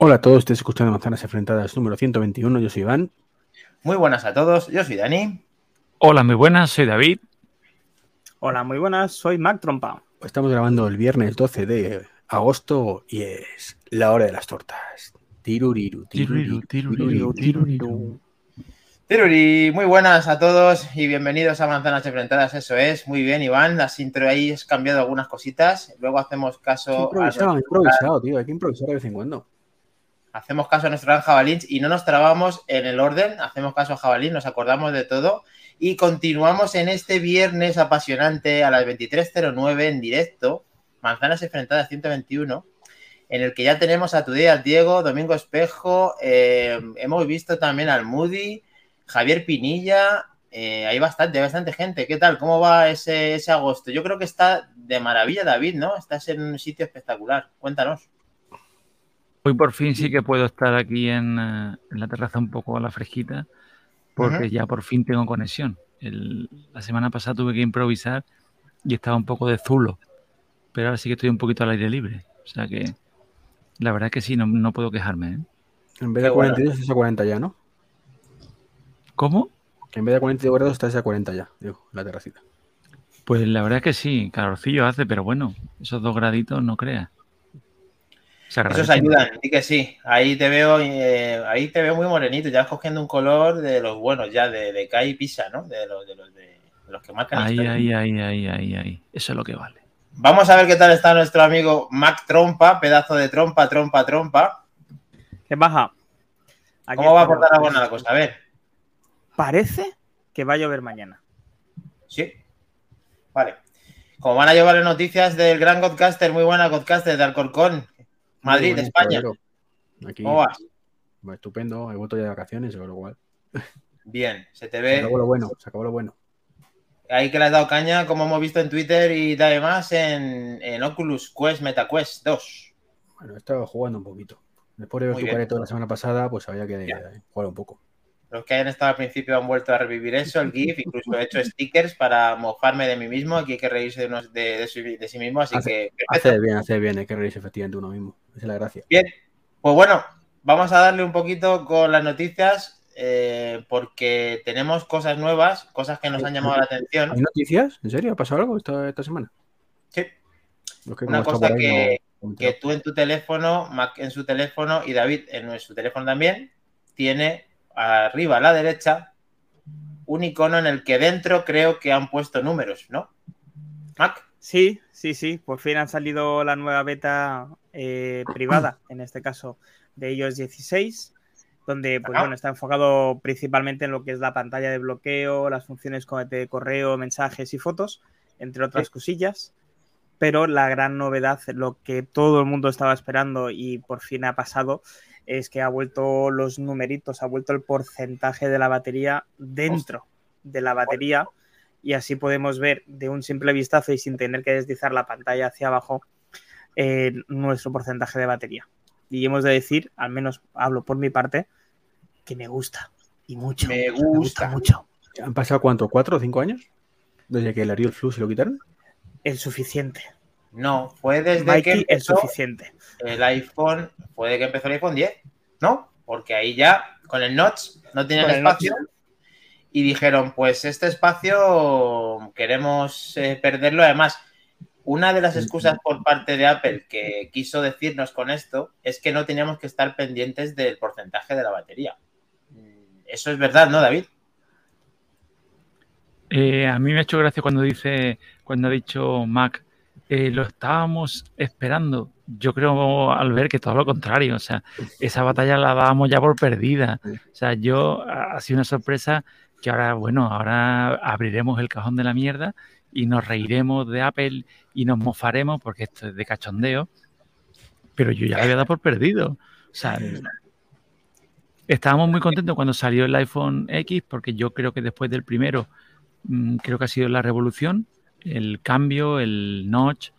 Hola a todos, estáis escuchando Manzanas Enfrentadas número 121, yo soy Iván. Muy buenas a todos, yo soy Dani. Hola, muy buenas, soy David. Hola, muy buenas, soy Mac Trompa. Estamos grabando el viernes 12 de agosto y es la hora de las tortas. Tiruriru, tiruriru, tiruriru, tiruriru. Tiruri, muy buenas a todos y bienvenidos a Manzanas Enfrentadas, eso es, muy bien Iván, las intro ahí has cambiado algunas cositas, luego hacemos caso... Improvisado, a improvisado, tío, hay que improvisar de vez en cuando. Hacemos caso a nuestro gran jabalín y no nos trabamos en el orden, hacemos caso a jabalín, nos acordamos de todo y continuamos en este viernes apasionante a las 23.09 en directo, Manzanas Enfrentadas 121, en el que ya tenemos a Tudía, al Diego, Domingo Espejo, eh, hemos visto también al Moody, Javier Pinilla, eh, hay bastante, hay bastante gente. ¿Qué tal? ¿Cómo va ese agosto? Yo creo que está de maravilla, David, ¿no? Estás en un sitio espectacular. Cuéntanos. Hoy por fin sí que puedo estar aquí en, eh, en la terraza un poco a la fresquita, porque ya por fin tengo conexión. El- la semana pasada tuve que improvisar y estaba un poco de zulo, pero ahora sí que estoy un poquito al aire libre. O sea que la verdad es que sí, no, no puedo quejarme. ¿eh? En vez de Qué bueno. 42 es a 40 ya, ¿no? ¿Cómo? Que en vez de 42 grados estás a 40 ya, digo, la terracita. Pues la verdad es que sí, calorcillo hace, pero bueno, esos dos graditos no creas. Se Esos ayudan, sí que sí. Ahí te veo, eh, ahí te veo muy morenito, ya cogiendo un color de los buenos, ya de, de Kai y Pisa, ¿no? De los, de los, de, de los que marcan Ahí, ahí, ahí, ahí, ahí, ahí. Eso es lo que vale. Vamos a ver qué tal está nuestro amigo Mac Trompa, pedazo de trompa, trompa, trompa. ¿Qué baja? Aquí ¿Cómo va a aportar buena la cosa? A ver, Parece que va a llover mañana. sí. Vale. Como van a llevar las noticias del gran Godcaster, muy buena Godcaster de Alcorcón, Madrid, bueno, España. Aquí, ¿Cómo vas? estupendo, he vuelto ya de vacaciones, con lo cual. Bien, se te Se ve. acabó lo bueno, se acabó lo bueno. Ahí que le has dado caña, como hemos visto en Twitter y además en, en Oculus Quest MetaQuest 2. Bueno, he estado jugando un poquito. Después de ver tu careto la semana pasada, pues había que eh, jugar un poco. Los que hayan estado al principio han vuelto a revivir eso, el GIF, incluso he hecho stickers para mofarme de mí mismo. Aquí hay que reírse de, unos- de- de su- de sí mismo, así Hace- que perfecto. Hace bien, hace bien, hay que reírse efectivamente uno mismo. Esa es la gracia. Bien, pues bueno, vamos a darle un poquito con las noticias eh, porque tenemos cosas nuevas, cosas que nos han llamado la atención. ¿Hay noticias? ¿En serio? ¿Ha pasado algo esta, esta semana? Sí, Una cosa que- no- que tú en tu teléfono, Mac en su teléfono y David en su teléfono también, tiene arriba a la derecha un icono en el que dentro creo que han puesto números, ¿no? Mac, Sí, sí, sí. Por fin han salido la nueva beta eh, privada, en este caso de iOS 16, donde pues, bueno, está enfocado principalmente en lo que es la pantalla de bloqueo, las funciones como de correo, mensajes y fotos, entre otras cosillas. Pero la gran novedad, lo que todo el mundo estaba esperando y por fin ha pasado, es que ha vuelto los numeritos, ha vuelto el porcentaje de la batería dentro de la batería y así podemos ver de un simple vistazo y sin tener que deslizar la pantalla hacia abajo eh, nuestro porcentaje de batería. Y hemos de decir, al menos hablo por mi parte, que me gusta y mucho. Me gusta. mucho. ¿Han pasado cuánto? ¿Cuatro o cinco años? Desde que el Ariel Flu se lo quitaron. El suficiente. No, fue desde que Mikey, empezó suficiente. el iPhone, fue de que empezó el iPhone 10, ¿no? Porque ahí ya con el notch no tenían espacio y dijeron, pues este espacio queremos eh, perderlo. Además, una de las excusas por parte de Apple que quiso decirnos con esto es que no teníamos que estar pendientes del porcentaje de la batería. Mm, Eso es verdad, ¿no, David? Eh, a mí me ha hecho gracia cuando dice, cuando ha dicho Mac, eh, lo estábamos esperando. Yo creo al ver que todo lo contrario, o sea, esa batalla la dábamos ya por perdida. O sea, yo ha sido una sorpresa que ahora, bueno, ahora abriremos el cajón de la mierda y nos reiremos de Apple y nos mofaremos porque esto es de cachondeo. Pero yo ya la había dado por perdido. O sea, estábamos muy contentos cuando salió el iPhone X porque yo creo que después del primero mm, creo que ha sido la revolución, el cambio, el notch,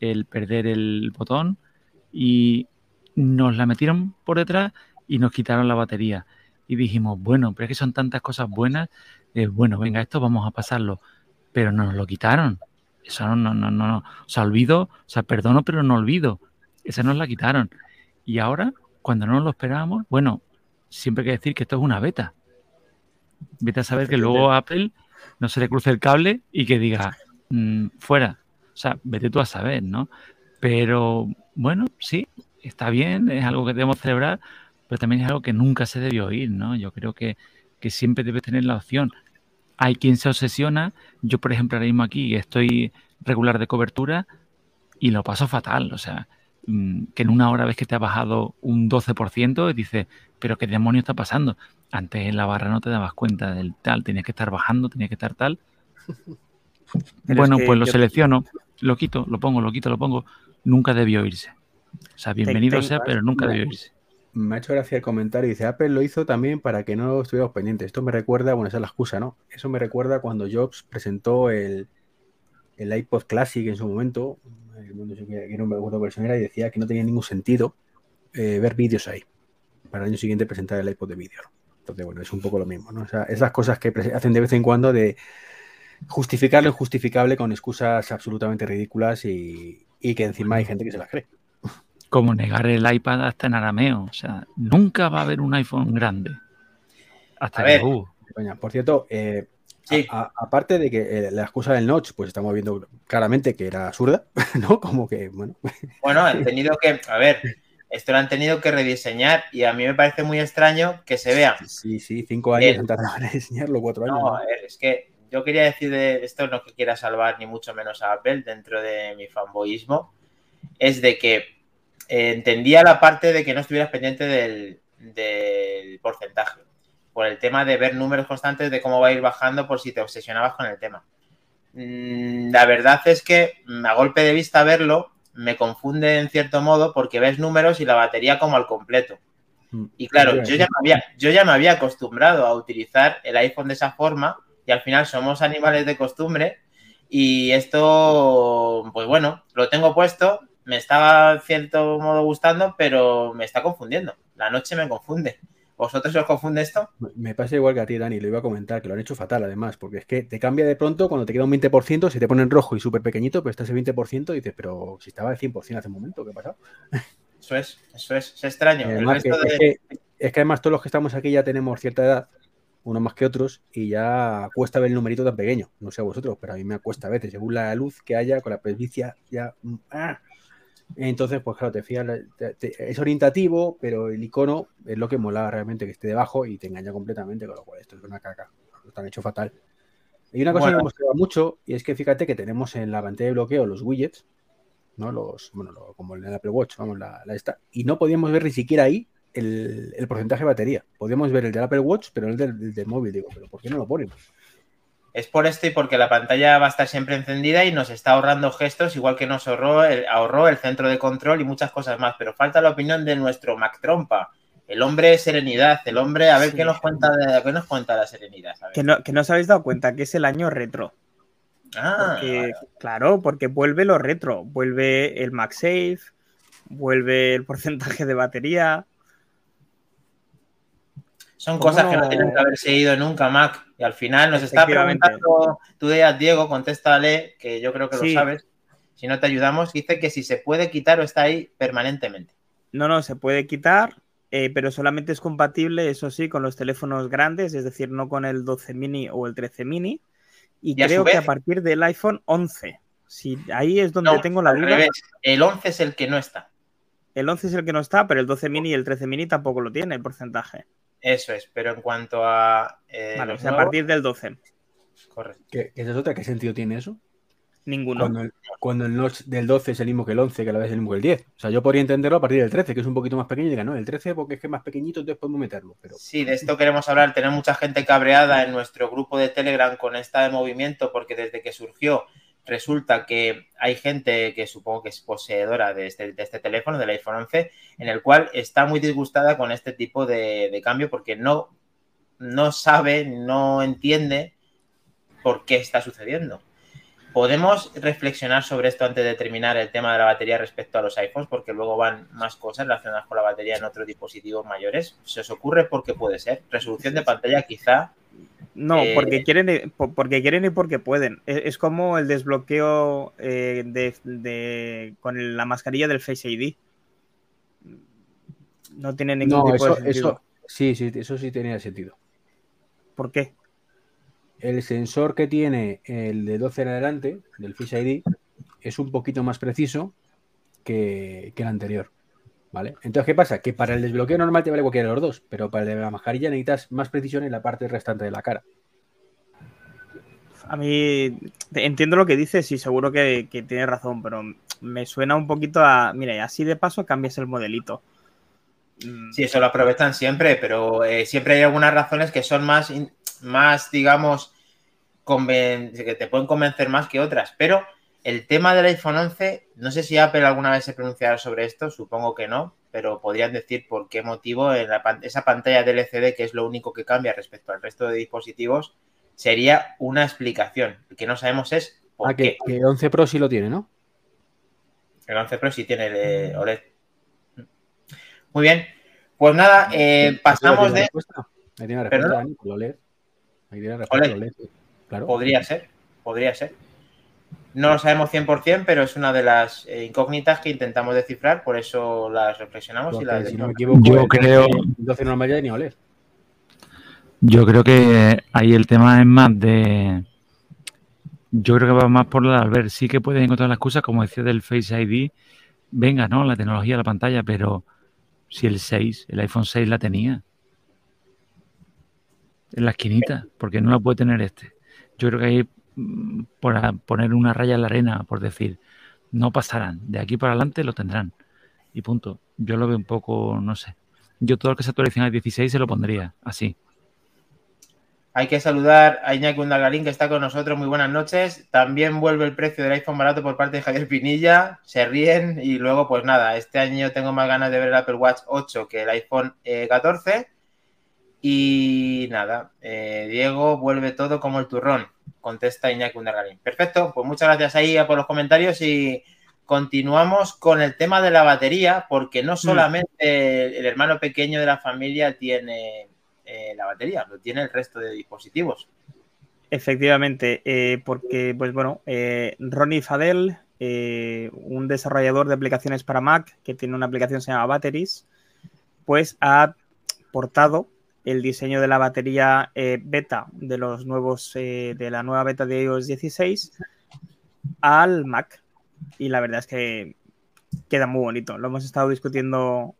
el perder el botón y nos la metieron por detrás y nos quitaron la batería. Y dijimos, bueno, pero es que son tantas cosas buenas, eh, bueno, venga, esto vamos a pasarlo. Pero no nos lo quitaron. Eso no, no, no, no. O sea, olvido, o sea, perdono, pero no olvido. Esa nos la quitaron. Y ahora cuando no lo esperábamos, bueno, siempre hay que decir que esto es una beta. Vete a saber que luego Apple no se le cruce el cable y que diga, mm, fuera. O sea, vete tú a saber, ¿no? Pero bueno, sí, está bien, es algo que debemos celebrar, pero también es algo que nunca se debió oír, ¿no? Yo creo que, que siempre debes tener la opción. Hay quien se obsesiona, yo por ejemplo ahora mismo aquí estoy regular de cobertura y lo paso fatal, o sea, mm, que en una hora ves que te ha bajado un 12% y dices, pero qué demonio está pasando. Antes en la barra no te dabas cuenta del tal, tenías que estar bajando, tenías que estar tal. Bueno, pues lo selecciono, lo quito, lo pongo, lo quito, lo pongo. Nunca debió irse. O sea, bienvenido sea, pero nunca debió irse. Me ha hecho gracia el comentario. Dice, Apple lo hizo también para que no estuviéramos pendientes. Esto me recuerda, bueno, esa es la excusa, ¿no? Eso me recuerda cuando Jobs presentó el, el iPod Classic en su momento, que no me acuerdo versión era, y decía que no tenía ningún sentido eh, ver vídeos ahí. Para el año siguiente presentar el iPod de vídeo. Entonces, bueno, es un poco lo mismo, ¿no? O sea, esas cosas que hacen de vez en cuando de justificar lo injustificable con excusas absolutamente ridículas y, y que encima hay gente que se las cree. Como negar el iPad hasta en arameo. O sea, nunca va a haber un iPhone grande. Hasta A ver. que uh, Por cierto, eh, Sí. a- a- aparte de que eh, la excusa del notch, pues estamos viendo claramente que era absurda, ¿no? Como que, bueno, Bueno, han tenido que, a ver, esto lo han tenido que rediseñar y a mí me parece muy extraño que se vea. sí, sí, cinco años Bien. han tardado en diseñarlo, cuatro años. No, ¿no? a ver, es que yo quería decir de esto no que quiera salvar ni mucho menos a Apple dentro de mi fanboyismo, es de que eh, entendía la parte de que no estuvieras pendiente del, del porcentaje, por el tema de ver números constantes de cómo va a ir bajando por si te obsesionabas con el tema. Mm, La verdad es que mm, a golpe de vista verlo me confunde en cierto modo porque ves números y la batería como al completo. Mm. Y claro, yo ya, me había, yo ya me había acostumbrado a utilizar el iPhone de esa forma y al final somos animales de costumbre y esto, pues bueno, lo tengo puesto, me estaba en cierto modo gustando, pero me está confundiendo. La noche me confunde. ¿Vosotros os confunde esto? Me pasa igual que a ti, Dani, lo iba a comentar, que lo han hecho fatal además, porque es que te cambia de pronto cuando te queda un 20%, se te pone en rojo y súper pequeñito, pero está ese 20% y dices, pero si estaba al 100% hace un momento, ¿qué ha pasado? Eso es, eso es, es extraño. El que- es, que, es que además todos los que estamos aquí ya tenemos cierta edad, unos más que otros, y ya cuesta ver el numerito tan pequeño. No sé a vosotros, pero a mí me cuesta a veces, según la luz que haya, con la presbicia, ya. mm, ¡ah! Entonces, pues claro, te te- es orientativo, pero el icono es lo que mola realmente, que esté debajo y te engaña completamente, con lo cual esto es una caca. Lo están hecho fatal. Hay una cosa Bueno. que hemos creado mucho, y es que fíjate que tenemos en la pantalla de bloqueo los widgets, ¿no? Los, bueno, lo- como el Apple Watch, vamos, la, la esta, y no podíamos ver ni siquiera ahí el, el porcentaje de batería. Podíamos ver el del Apple Watch, pero el del, del- del móvil, digo, pero ¿por qué no lo ponen? Es por esto y porque la pantalla va a estar siempre encendida y nos está ahorrando gestos, igual que nos ahorró el, ahorró el centro de control y muchas cosas más. Pero falta la opinión de nuestro Mac Trompa, el hombre de serenidad, el hombre, a ver Sí. qué nos cuenta de, qué nos cuenta la serenidad. A ver. Que no, que no os habéis dado cuenta que es el año retro. Ah, Porque, vale. Claro, porque vuelve lo retro. Vuelve el MagSafe, vuelve el porcentaje de batería. Son ¿cómo cosas que no tienen que haberse ido nunca, Mac. Y al final nos está preguntando tú Diego, contéstale, que yo creo que Sí. lo sabes. Si no te ayudamos, dice que si se puede quitar o está ahí permanentemente. No, no, se puede quitar, eh, pero solamente es compatible, eso sí, con los teléfonos grandes, es decir, no con el 12 mini o el 13 mini. Y, creo que a partir del iPhone 11. Si ahí es donde No, tengo la duda. El 11 es el que no está. El 11 es el que no está, pero el 12 mini y el 13 mini tampoco lo tiene el porcentaje. Eso es, pero en cuanto a. eh, Vale, o sea, a partir del 12. Correcto. ¿Qué, qué esa es otra? ¿Qué sentido tiene eso? Ninguno. Cuando el, cuando el notch del 12 es el mismo que el 11, que a la vez es el mismo que el 10. O sea, yo podría entenderlo a partir del 13, que es un poquito más pequeño, y diga, no, el 13 porque es que es más pequeñito, entonces podemos meterlo. Pero Sí, de esto queremos hablar. Tenemos mucha gente cabreada en nuestro grupo de Telegram con esta de movimiento, porque desde que surgió resulta que hay gente que supongo que es poseedora de este, este teléfono, del iPhone 11, en el cual está muy disgustada con este tipo de, de cambio porque no, no sabe, no entiende por qué está sucediendo. Podemos reflexionar sobre esto antes de terminar el tema de la batería respecto a los iPhones, porque luego van más cosas relacionadas con la batería en otros dispositivos mayores. ¿Se os ocurre por qué puede ser? Resolución de pantalla quizá. No, Eh, porque quieren, porque quieren y porque pueden. Es, es como el desbloqueo eh, de, de- con la mascarilla del Face ID. No tiene ningún No, tipo eso, de sentido. eso, sí, sí, eso sí tenía sentido. ¿Por qué? El sensor que tiene el de 12 en adelante, del Face ID, es un poquito más preciso que, que el anterior. ¿Vale? Entonces, ¿qué pasa? Que para el desbloqueo normal te vale cualquiera de los dos, pero para el de la mascarilla necesitas más precisión en la parte restante de la cara. A mí entiendo lo que dices y seguro que, que tienes razón, pero me suena un poquito a. Mira, y así de paso cambias el modelito. Mm, Sí, eso lo aprovechan siempre, pero eh, siempre hay algunas razones que son más, más digamos, que te pueden convencer más que otras. Pero el tema del iPhone 11, no sé si Apple alguna vez se pronunciará sobre esto, supongo que no, pero podrían decir por qué motivo en la esa pantalla del LCD, que es lo único que cambia respecto al resto de dispositivos, sería una explicación. Lo que no sabemos es por Ah, qué. que, que 11 Pro sí lo tiene, ¿no? El 11 Pro sí tiene el eh, OLED. Muy bien. Pues nada, eh, pasamos de. respuesta. Ahí tiene la respuesta, Dani, lees. Ahí tiene la respuesta, OLED. Claro. Podría ser, podría ser. No lo sabemos 100%, pero es una de las eh, incógnitas que intentamos descifrar, por eso las reflexionamos y las si no me equivoco, Yo creo- 12 el 12 normal ya ni OLED. Yo creo que ahí el tema es más de. Yo creo que va más por la al ver. Sí que puedes encontrar la excusa, como decía del Face ID. Venga, ¿no? La tecnología, la pantalla, pero si el 6, el iPhone 6 la tenía. En la esquinita, porque no la puede tener este. Yo creo que ahí, por a- poner una raya en la arena, por decir, no pasarán. De aquí para adelante lo tendrán. Y punto. Yo lo veo un poco, no sé. Yo todo el que se actualice al 16 se lo pondría así. Hay que saludar a Iñaki Undalgarín, que está con nosotros. Muy buenas noches. También vuelve el precio del iPhone barato por parte de Javier Pinilla. Se ríen y luego, pues nada, este año tengo más ganas de ver el Apple Watch 8 que el iPhone eh, 14. Y nada, eh, Diego vuelve todo como el turrón, contesta Iñaki Undalgarín. Perfecto, pues muchas gracias ahí por los comentarios y continuamos con el tema de la batería, porque no solamente el hermano pequeño de la familia tiene eh, la batería, lo tiene el resto de dispositivos. Efectivamente, eh, porque, pues bueno, eh, Ronnie Fadel, eh, un desarrollador de aplicaciones para Mac, que tiene una aplicación que se llama Batteries, pues ha portado el diseño de la batería eh, beta de los nuevos, eh, de la nueva beta de iOS 16 al Mac. Y la verdad es que queda muy bonito. Lo hemos estado discutiendo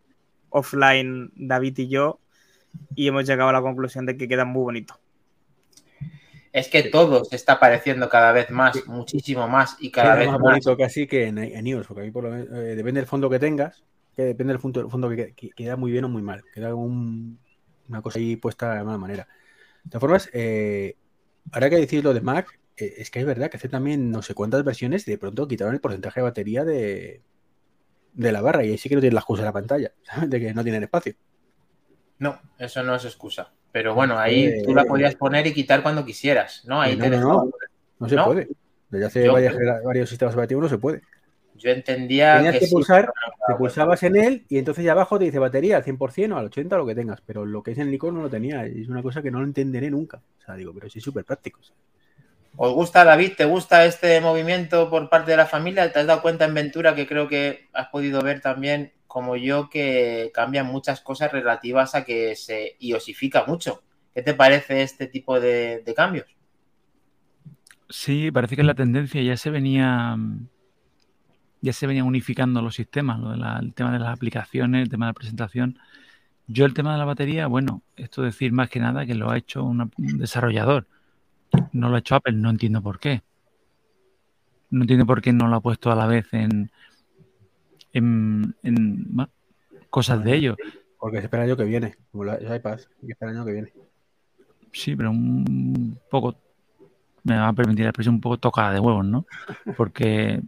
offline David y yo y hemos llegado a la conclusión de que queda muy bonito. Es que todo se está pareciendo cada vez más, muchísimo más y cada Queda vez más más. bonito casi que en, en iOS, porque a mí por lo menos, eh, depende del fondo que tengas, que depende del fondo, fondo que, que- queda muy bien o muy mal. Queda un- una cosa ahí puesta de mala manera. De todas formas, eh, ahora que decís lo de Mac, eh, es que es verdad que hace también no sé cuántas versiones y de pronto quitaron el porcentaje de batería de, de la barra y ahí sí que no tienen la excusa de la pantalla, ¿sabes? De que no tienen espacio. No, eso no es excusa. Pero bueno, ahí Eh, tú la podías poner y quitar cuando quisieras, ¿no? Ahí no, te no, no. No se puede. Desde hace varias varios sistemas operativos no se puede. Yo entendía Tenías que, que pulsar, Te pulsabas en él y entonces ya abajo te dice batería al 100% o al 80% lo que tengas, pero lo que es en el icono no lo tenía. Es una cosa que no lo entenderé nunca. O sea, digo, pero sí es súper práctico. ¿Os gusta, David? ¿Te gusta este movimiento por parte de la familia? ¿Te has dado cuenta en Ventura que creo que has podido ver también, como yo, que cambian muchas cosas relativas a que se iosifica mucho? ¿Qué te parece este tipo de, de cambios? Sí, parece que la tendencia ya se venía ya se venía unificando los sistemas, lo de la- el tema de las aplicaciones, el tema de la presentación. Yo el tema de la batería, bueno, esto decir más que nada que lo ha hecho una- un desarrollador, no lo ha hecho Apple, no entiendo por qué. No entiendo por qué no lo ha puesto a la vez en, en, en, cosas de ellos. Porque se espera el año que viene, como los iPads, que espera el año que viene. Sí, pero un poco, me va a permitir la expresión, un poco tocada de huevos, ¿no? Porque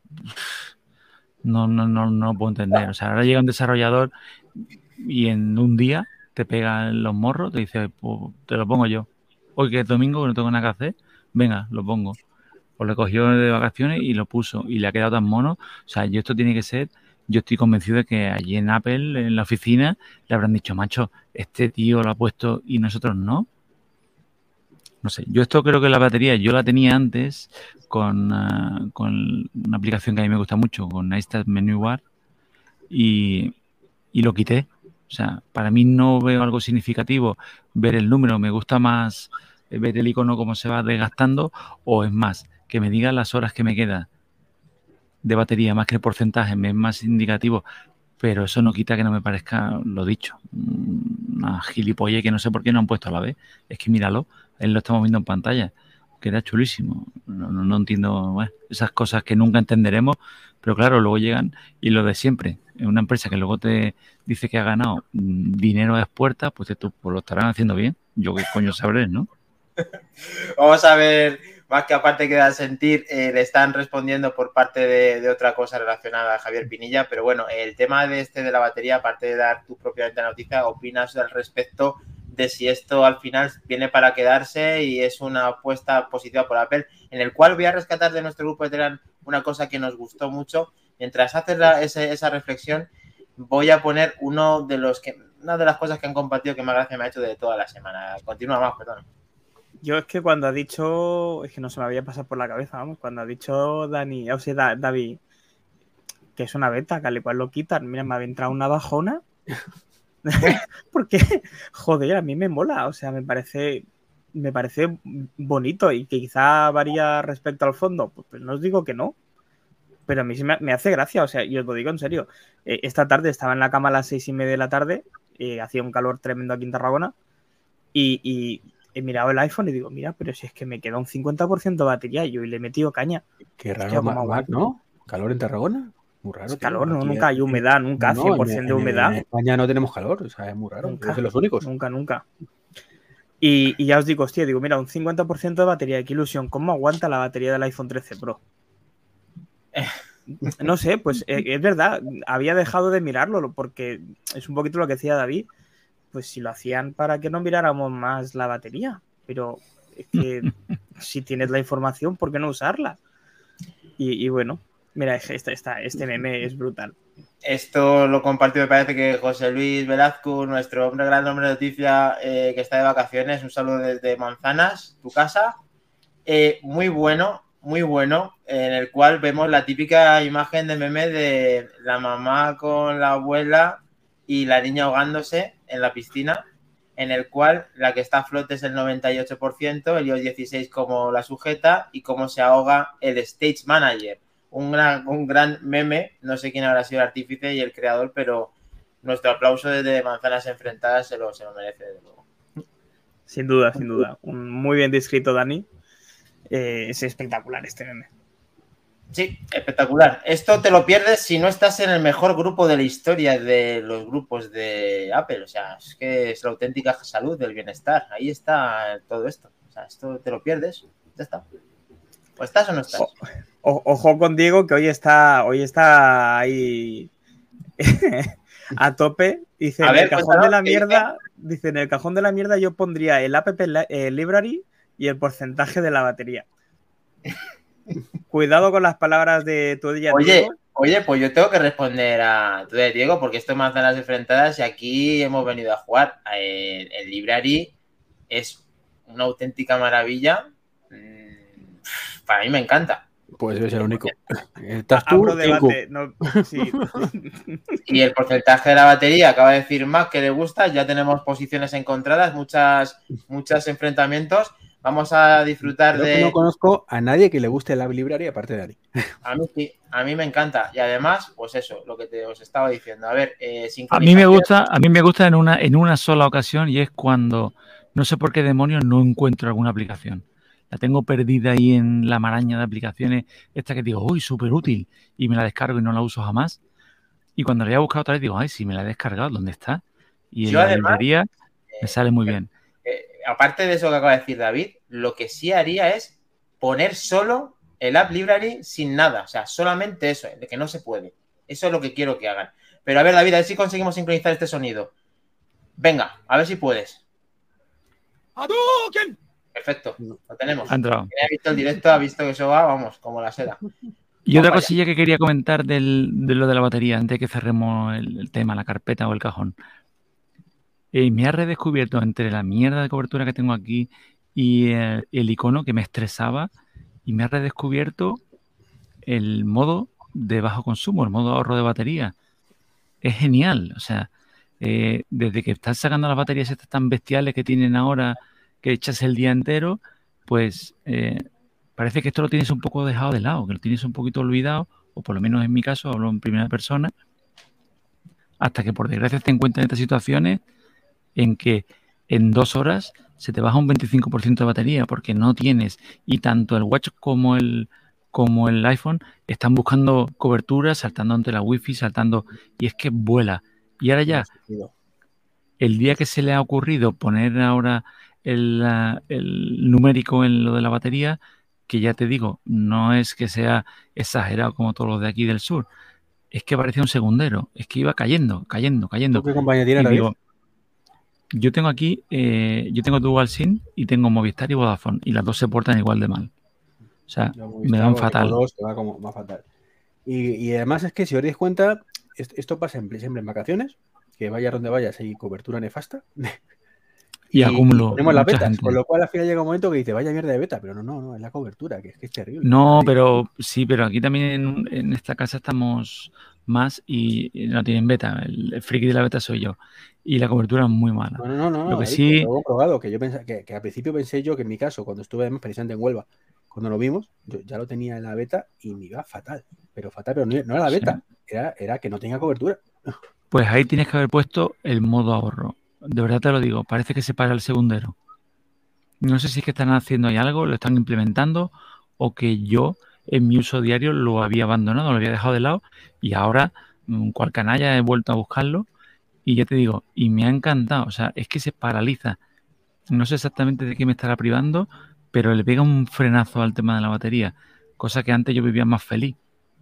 no, no, no, no puedo entender. O sea, ahora llega un desarrollador y en un día te pega en los morros, te dice, pues te lo pongo yo. Hoy que es domingo, que no tengo nada que hacer, venga, lo pongo. O le cogió de vacaciones y lo puso y le ha quedado tan mono. O sea, yo esto tiene que ser, yo estoy convencido de que allí en Apple, en la oficina, le habrán dicho, macho, este tío lo ha puesto y nosotros no. No sé, yo esto creo que la batería yo la tenía antes con, ah, con una aplicación que a mí me gusta mucho, con iStat Menu Bar, y, y lo quité. O sea, para mí no veo algo significativo ver el número, me gusta más ver el icono cómo se va desgastando o es más, que me diga las horas que me queda de batería más que el porcentaje, me es más indicativo, pero eso no quita que no me parezca lo dicho. Una gilipolle que no sé por qué no han puesto a la vez. Es que míralo, él lo estamos viendo en pantalla. Queda chulísimo. No, no, no entiendo esas cosas que nunca entenderemos, pero claro, luego llegan y lo de siempre. Una empresa que luego te dice que ha ganado mm, dinero a puertas, pues tú pues lo estarán haciendo bien. Yo qué coño sabré, ¿no? Vamos a ver, más que aparte queda sentir, eh, le están respondiendo por parte de, otra cosa relacionada a Javier Pinilla, pero bueno, el tema de este de la batería, aparte de dar tu propiamente noticia, ¿opinas al respecto de si esto al final viene para quedarse y es una apuesta positiva por Apple, en el cual voy a rescatar de nuestro grupo de Telegram una cosa que nos gustó mucho. Mientras haces la, ese, esa reflexión, voy a poner uno de los que, una de las cosas que han compartido que más gracia me ha hecho de toda la semana. Continúa más, perdón. Yo es que cuando ha dicho, es que no se me había pasado por la cabeza, vamos, cuando ha dicho Dani, o sea, David, que es una beta, que al igual lo quitan, mira, me ha entrado una bajona. Porque, joder, a mí me mola, o sea, me parece, me parece bonito y que quizá varía respecto al fondo, pues, pues no os digo que no, pero a mí sí me, me, hace gracia, o sea, y os lo digo en serio, eh, esta tarde estaba en la cama a las seis y media de la tarde, eh, hacía un calor tremendo aquí en Tarragona, y, y, he mirado el iPhone y digo, mira, pero si es que me queda un 50% de batería y yo le he metido caña. Qué raro, Mac, ¿no? ¿Calor en Tarragona? Muy raro. Es calor, no, nunca hay humedad, nunca, no, 100% en, de humedad. En España no tenemos calor, o sea, es muy raro. Nunca, los únicos. Nunca, nunca. Y, y, ya os digo, hostia, digo, mira, un 50% de batería, qué ilusión, ¿cómo aguanta la batería del iPhone 13 Pro? No sé, pues eh, es verdad, había dejado de mirarlo porque es un poquito lo que decía David, pues si lo hacían para que no miráramos más la batería, pero es que si tienes la información, ¿por qué no usarla? Y, y bueno, mira, esta, este meme es brutal. Esto lo compartió, me parece que José Luis Velazco, nuestro hombre gran hombre de noticia eh, que está de vacaciones. Un saludo desde Manzanas, tu casa. Eh, muy bueno, muy bueno, en el cual vemos la típica imagen de meme de la mamá con la abuela y la niña ahogándose en la piscina, en el cual la que está a flote es el 98%, el iOS 16 como la sujeta y cómo se ahoga el Stage Manager un gran, un gran meme. No sé quién habrá sido el artífice y el creador, pero nuestro aplauso desde Manzanas Enfrentadas se lo, se lo merece, de luego. Sin duda, sin duda. Un muy bien descrito, Dani. Eh, es espectacular este meme. Sí, espectacular. Esto te lo pierdes si no estás en el mejor grupo de la historia de los grupos de Apple. O sea, es que es la auténtica salud del bienestar. Ahí está todo esto. O sea, esto te lo pierdes. Ya está. ¿O estás o no estás? O, ojo con Diego, que hoy está, hoy está ahí a tope. Dice, a en ver, el cajón de la mierda, dice, en el cajón de la mierda yo pondría el app el library y el porcentaje de la batería. Cuidado con las palabras de tu día. Oye, Diego. oye, pues yo tengo que responder a tu de Diego, porque esto es más de las enfrentadas y aquí hemos venido a jugar. El, el library es una auténtica maravilla. Mm, Para mí me encanta. Pues es el único. Estás tú, Abro debate. No, sí. y el porcentaje de la batería acaba de decir más que le gusta. Ya tenemos posiciones encontradas, muchas, muchos enfrentamientos. Vamos a disfrutar Creo de. Que no conozco a nadie que le guste la Library aparte de Ari. A mí sí, a mí me encanta. Y además, pues eso, lo que te os estaba diciendo. A ver, eh, a mí me gusta, a mí me gusta en una, en una sola ocasión y es cuando no sé por qué demonios no encuentro alguna aplicación la tengo perdida ahí en la maraña de aplicaciones, esta que digo, uy, súper útil, y me la descargo y no la uso jamás. Y cuando la voy a buscar otra vez, digo, ay, sí, me la he descargado, ¿dónde está? Y en Yo la además, librería me sale muy bien. Eh, aparte de eso que acaba de decir David, lo que sí haría es poner solo el App Library sin nada, o sea, solamente eso, de que no se puede. Eso es lo que quiero que hagan. Pero a ver, David, a ver si conseguimos sincronizar este sonido. Venga, a ver si puedes. ¡Hadouken! Perfecto, lo tenemos. Ha entrado. Quien ha visto el directo ha visto que eso va, vamos, como la seda. Y otra cosilla que quería comentar del, de lo de la batería, antes de que cerremos el, el tema, la carpeta o el cajón. Eh, me ha redescubierto entre la mierda de cobertura que tengo aquí y el, el icono que me estresaba, y me ha redescubierto el modo de bajo consumo, el modo ahorro de batería. Es genial, o sea, eh, desde que están sacando las baterías estas tan bestiales que tienen ahora, que echas el día entero, pues eh, parece que esto lo tienes un poco dejado de lado, que lo tienes un poquito olvidado, o por lo menos en mi caso, hablo en primera persona, hasta que por desgracia te encuentras en estas situaciones en que en dos horas se te baja un 25% de batería porque no tienes y tanto el watch como el como el iPhone están buscando cobertura, saltando ante la wifi, saltando y es que vuela. Y ahora ya, el día que se le ha ocurrido poner ahora el, el numérico en lo de la batería, que ya te digo, no es que sea exagerado como todos los de aquí del sur, es que parecía un segundero, es que iba cayendo, cayendo, cayendo. ¿Qué compañía tiene digo, yo tengo aquí, eh, yo tengo Dual SIM y tengo Movistar y Vodafone, y las dos se portan igual de mal. O sea, me dan fatal. va como más fatal. Y, y, además es que si os dais cuenta, esto pasa en, siempre en vacaciones, que vaya donde vayas hay cobertura nefasta. Y, acumulo. Tenemos las betas, con lo cual al final llega un momento que dice, vaya mierda de beta, pero no, no, no, es la cobertura, que es, que es terrible. No, pero sí, pero aquí también en, esta casa estamos más y no tienen beta. El, friki de la beta soy yo. Y la cobertura es muy mala. No, no, no, lo que sí... Lo he comprobado, que yo pensé, que, que, al principio pensé yo que en mi caso, cuando estuve además precisamente en Huelva, cuando lo vimos, yo ya lo tenía en la beta y me iba fatal. Pero fatal, pero no, era la beta, sí. era, era que no tenía cobertura. Pues ahí tienes que haber puesto el modo ahorro de verdad te lo digo, parece que se para el segundero. No sé si es que están haciendo ahí algo, lo están implementando o que yo en mi uso diario lo había abandonado, lo había dejado de lado y ahora, mm, cual canalla, he vuelto a buscarlo y ya te digo, y me ha encantado, o sea, es que se paraliza. No sé exactamente de qué me estará privando, pero le pega un frenazo al tema de la batería, cosa que antes yo vivía más feliz.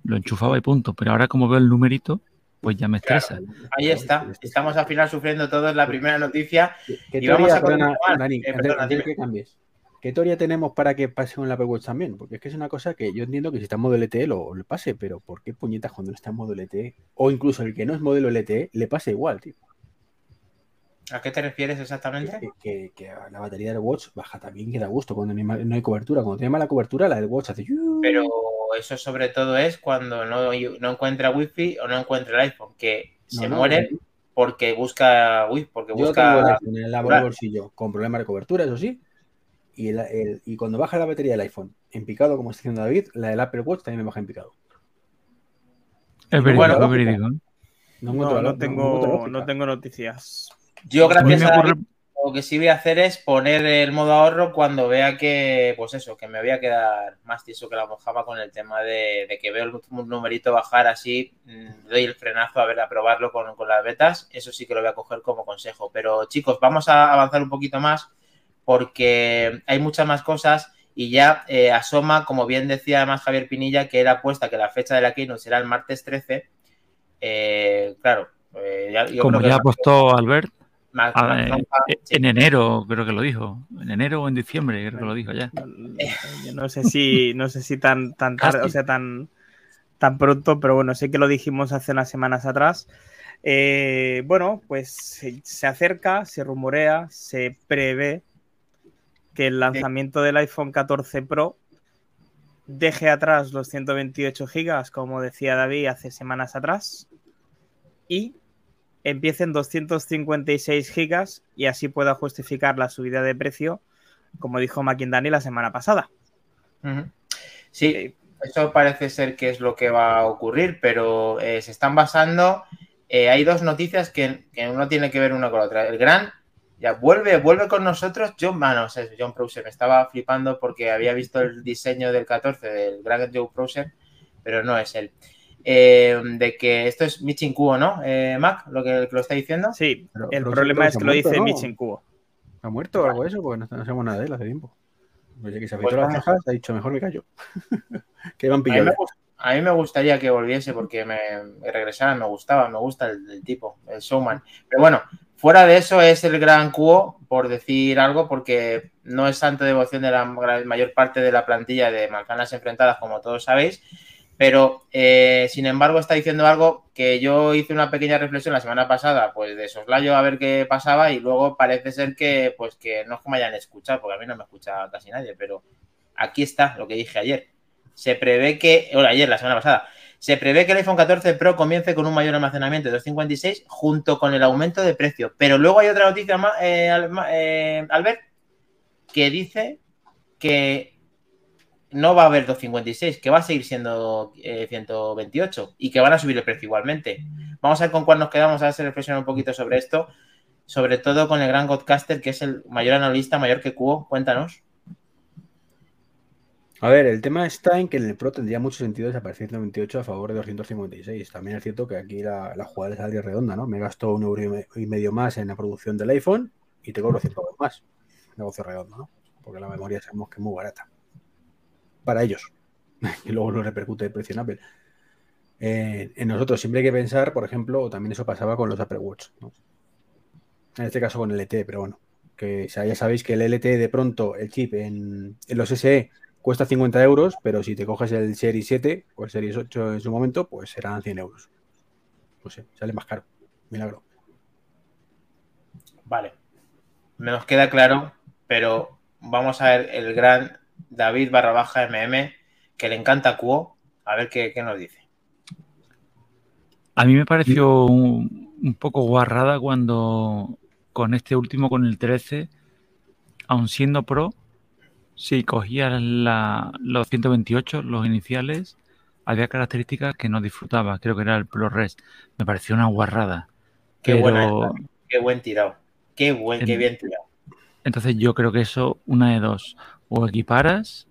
Lo enchufaba y punto, pero ahora como veo el numerito, pues ya me estresa. Claro, ahí está. Estamos al final sufriendo todos la primera noticia. ¿Qué, y vamos a perdona, Dani, eh, perdona, antes, que cambies. ¿Qué teoría tenemos para que pase con la Apple Watch también? Porque es que es una cosa que yo entiendo que si está en modo LTE lo, lo pase, pero ¿por qué puñetas cuando no está en modo LTE? O incluso el que no es modelo LTE le pasa igual, tío. ¿A qué te refieres exactamente? Que, que, que, la batería del Watch baja también, que da gusto cuando no hay, cobertura. Cuando tiene mala cobertura, la del Watch hace. Pero eso sobre todo es cuando no, no encuentra wifi o no encuentra el iPhone, que no, se no, muere no. porque busca wifi, porque Yo busca. tengo el iPhone en el bolsillo con problemas de cobertura, eso sí. Y, el, el, y cuando baja la batería del iPhone en picado, como está diciendo David, la del Apple Watch también me baja en picado. Es verídico, bueno, es verídico. No, no, tengo, no tengo noticias. Yo, gracias a, David, lo que sí voy a hacer es poner el modo ahorro cuando vea que, pues eso, que me voy a quedar más tieso que la mojama con el tema de, de que veo el numerito bajar así, mm, doy el frenazo a ver, a probarlo con, con, las betas. Eso sí que lo voy a coger como consejo. Pero chicos, vamos a avanzar un poquito más porque hay muchas más cosas y ya eh, asoma, como bien decía además Javier Pinilla, que era apuesta que la fecha de la Keynote será el martes 13. Eh, claro. Eh, ya, como ya apostó Albert. Más, ah, más, más, en, en enero creo que lo dijo, en enero o en diciembre creo que lo dijo ya. Yo no sé si, no sé si tan, tan tarde, o sea, tan, tan pronto, pero bueno, sé que lo dijimos hace unas semanas atrás. Eh, bueno, pues se, se, acerca, se rumorea, se prevé que el lanzamiento del iPhone 14 Pro deje atrás los 128 gigas, como decía David hace semanas atrás, y empiecen 256 gigas y así pueda justificar la subida de precio, como dijo McIndani la semana pasada. Sí, eso parece ser que es lo que va a ocurrir, pero eh, se están basando. Eh, hay dos noticias que, que, uno tiene que ver una con la otra. El gran ya vuelve, vuelve con nosotros John Manos, es John Prouser. Me estaba flipando porque había visto el diseño del 14 del gran Joe Prouser, pero no es él eh, de que esto es Michin Kuo, ¿no? Eh, Mac, lo que, que, lo está diciendo. Sí, pero, el pero problema es que lo dice ¿no? Michin Kuo. ¿Ha muerto o algo de eso? Porque no, no, sabemos nada de él hace tiempo. Oye, que se afeitó pues, las cejas, ha dicho, mejor me callo. que iban pillando. A, a mí me gustaría que volviese porque me, me regresara, me gustaba, me gusta el, el, tipo, el showman. Pero bueno, fuera de eso es el gran Kuo, por decir algo, porque no es santo devoción de la mayor parte de la plantilla de manzanas enfrentadas, como todos sabéis pero, eh, sin embargo, está diciendo algo que yo hice una pequeña reflexión la semana pasada, pues de soslayo a ver qué pasaba y luego parece ser que, pues que no es que me hayan escuchado, porque a mí no me escucha casi nadie, pero aquí está lo que dije ayer. Se prevé que, o ayer, la semana pasada, Se prevé que el iPhone 14 Pro comience con un mayor almacenamiento de 256 junto con el aumento de precio. Pero luego hay otra noticia, eh, eh, Albert, que dice que no va a haber 256, que va a seguir siendo 128 eh, y que van a subir el precio igualmente. Vamos a ver con cuál nos quedamos, a ver si reflexionar un poquito sobre esto, sobre todo con el gran Godcaster, que es el mayor analista, mayor que Cuo. Cuéntanos. A ver, el tema está en que en el Pro tendría mucho sentido desaparecer 128 a favor de 256. También es cierto que aquí la, jugada es algo redonda, ¿no? Me gasto un euro y medio más en la producción del iPhone y te cobro 100 euros más. Negocio redondo, ¿no? Porque la memoria sabemos que es muy barata. Para ellos. y luego no repercute el precio en Apple. Eh, en nosotros siempre hay que pensar, por ejemplo, también eso pasaba con los Apple Watch, ¿no? En este caso con el LTE, pero bueno, que ya sabéis que el LTE de pronto, el chip en, en los SE cuesta 50 euros, pero si te coges el Series 7 o el Series 8 en su momento, pues serán 100 euros. No sé, sale más caro. Milagro. Vale. Me nos queda claro, pero vamos a ver el gran David barra baja MM, que le encanta Cuo, a ver qué, nos dice. A mí me pareció un, poco guarrada cuando con este último, con el 13, aun siendo pro, si cogías los 128, los iniciales, había características que no disfrutaba. Creo que era el ProRes. Me pareció una guarrada. Qué, qué buen tirado. Qué, buen, qué bien tirado. Entonces yo creo que eso, una de dos. O equiparas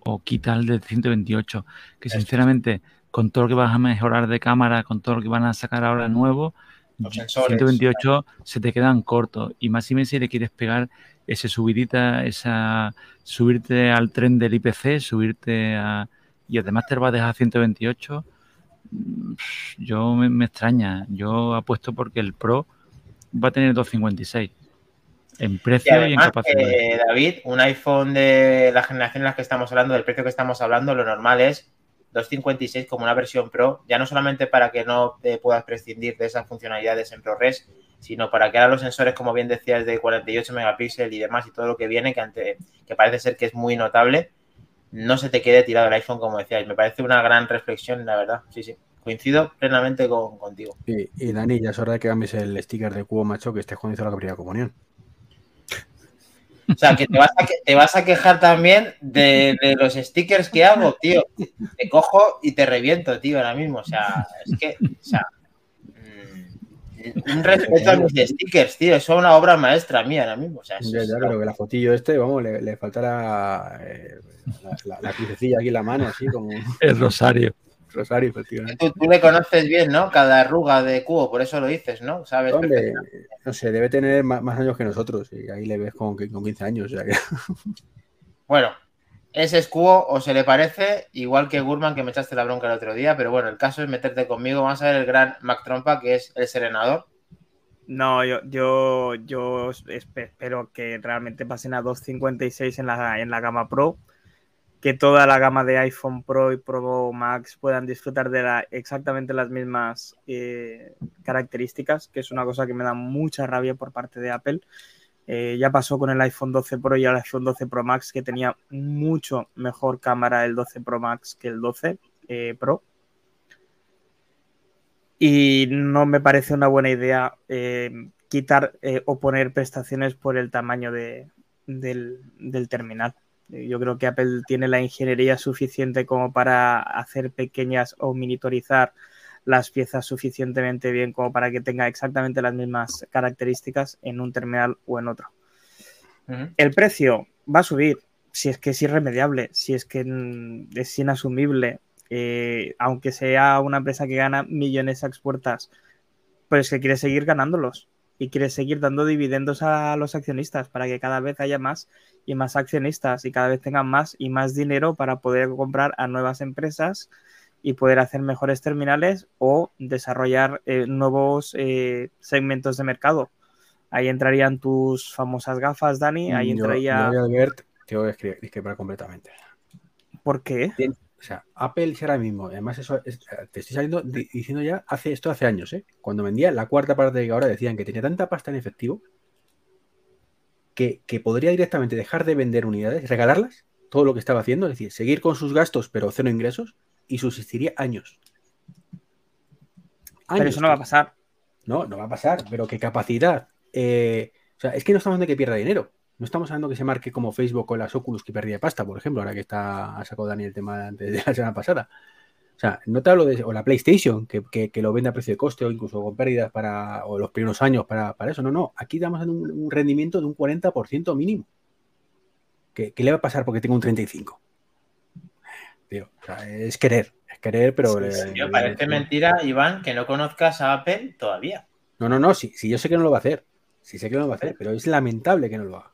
o quita el de 128. Que sinceramente, con todo lo que vas a mejorar de cámara, con todo lo que van a sacar ahora nuevo, 128 se te quedan cortos. Y más y menos si le quieres pegar ese subidita, esa subirte al tren del IPC, subirte a y además te va a dejar 128, mm, yo me, extraña. Yo apuesto porque el Pro va a tener 256 en precio y, en capacidad. Eh, David, un iPhone de la generación en la que estamos hablando, del precio que estamos hablando, lo normal es 256 como una versión Pro, ya no solamente para que no te puedas prescindir de esas funcionalidades en ProRes, sino para que ahora los sensores, como bien decías, de 48 megapíxeles y demás y todo lo que viene, que, que parece ser que es muy notable, no se te quede tirado el iPhone, como decías. Me parece una gran reflexión, la verdad. Sí, sí. Coincido plenamente con, contigo. Y, Dani, ya es hora de que cambies el sticker de cubo macho que esté cuando hizo la primera comunión. O sea, que te vas a, te vas a quejar también de, de, los stickers que hago, tío. Te cojo y te reviento, tío, ahora mismo. O sea, es que, o sea, un respeto a mis stickers, tío. Eso es una obra maestra mía ahora mismo. O sea, ya, ya, creo que la fotillo este, vamos, le, le faltará eh, la, la, crucecilla aquí en la mano, así como. El rosario. Rosario, efectivamente. Tú, tú, le conoces bien, ¿no? Cada arruga de cubo, por eso lo dices, ¿no? ¿Sabes? Hombre, no sé, debe tener más, más, años que nosotros y ahí le ves con, con 15 años. O sea que... Bueno, ese es cubo o se le parece, igual que Gurman, que me echaste la bronca el otro día, pero bueno, el caso es meterte conmigo. Vamos a ver el gran Mac Trompa, que es el serenador. No, yo, yo, yo espero que realmente pasen a 256 en la, en la gama Pro, que toda la gama de iPhone Pro y Pro Max puedan disfrutar de exactamente las mismas eh, características, que es una cosa que me da mucha rabia por parte de Apple. Eh, ya pasó con el iPhone 12 Pro y el iPhone 12 Pro Max, que tenía mucho mejor cámara el 12 Pro Max que el 12 eh, Pro. Y no me parece una buena idea quitar o poner prestaciones por el tamaño de, del, del terminal. Yo creo que Apple tiene la ingeniería suficiente como para hacer pequeñas o monitorizar las piezas suficientemente bien como para que tenga exactamente las mismas características en un terminal o en otro. El precio va a subir si es que es irremediable, si es que es inasumible, eh, aunque sea una empresa que gana millones a expuertas, pues que quiere seguir ganándolos y quiere seguir dando dividendos a los accionistas para que cada vez haya más y más accionistas y cada vez tengan más y más dinero para poder comprar a nuevas empresas y poder hacer mejores terminales o desarrollar eh, nuevos eh, segmentos de mercado. Ahí entrarían tus famosas gafas, Dani. Ahí entraría. Yo, Albert, te voy a discrepar completamente. ¿Por qué? O sea, Apple ahora mismo, además eso te estoy saliendo diciendo ya hace esto hace años, ¿eh? Cuando vendía la cuarta parte de que ahora decían que tenía tanta pasta en efectivo que, que podría directamente dejar de vender unidades, regalarlas, todo lo que estaba haciendo, es decir, seguir con sus gastos pero cero ingresos y subsistiría años. años. Pero eso no va a pasar. No, no va a pasar, pero qué capacidad. Eh, o sea, es que no estamos de que pierda dinero. No estamos hablando que se marque como Facebook con las Oculus que perdía pasta, por ejemplo, ahora que está ha sacado Dani el tema de la semana pasada. O sea, no te hablo de. O la PlayStation, que, que, lo vende a precio de coste o incluso con pérdidas para. o los primeros años para, para eso. No, no. Aquí estamos en un, un, rendimiento de un 40% mínimo. ¿Qué, ¿Qué, le va a pasar porque tengo un 35%? Tío, o sea, es querer. Es querer, pero. Sí, parece mentira, Iván, que no conozcas a Apple todavía. No, no, no. Sí, sí, yo sé que no lo va a hacer. Sí, sé que no lo va a hacer, pero es lamentable que no lo haga.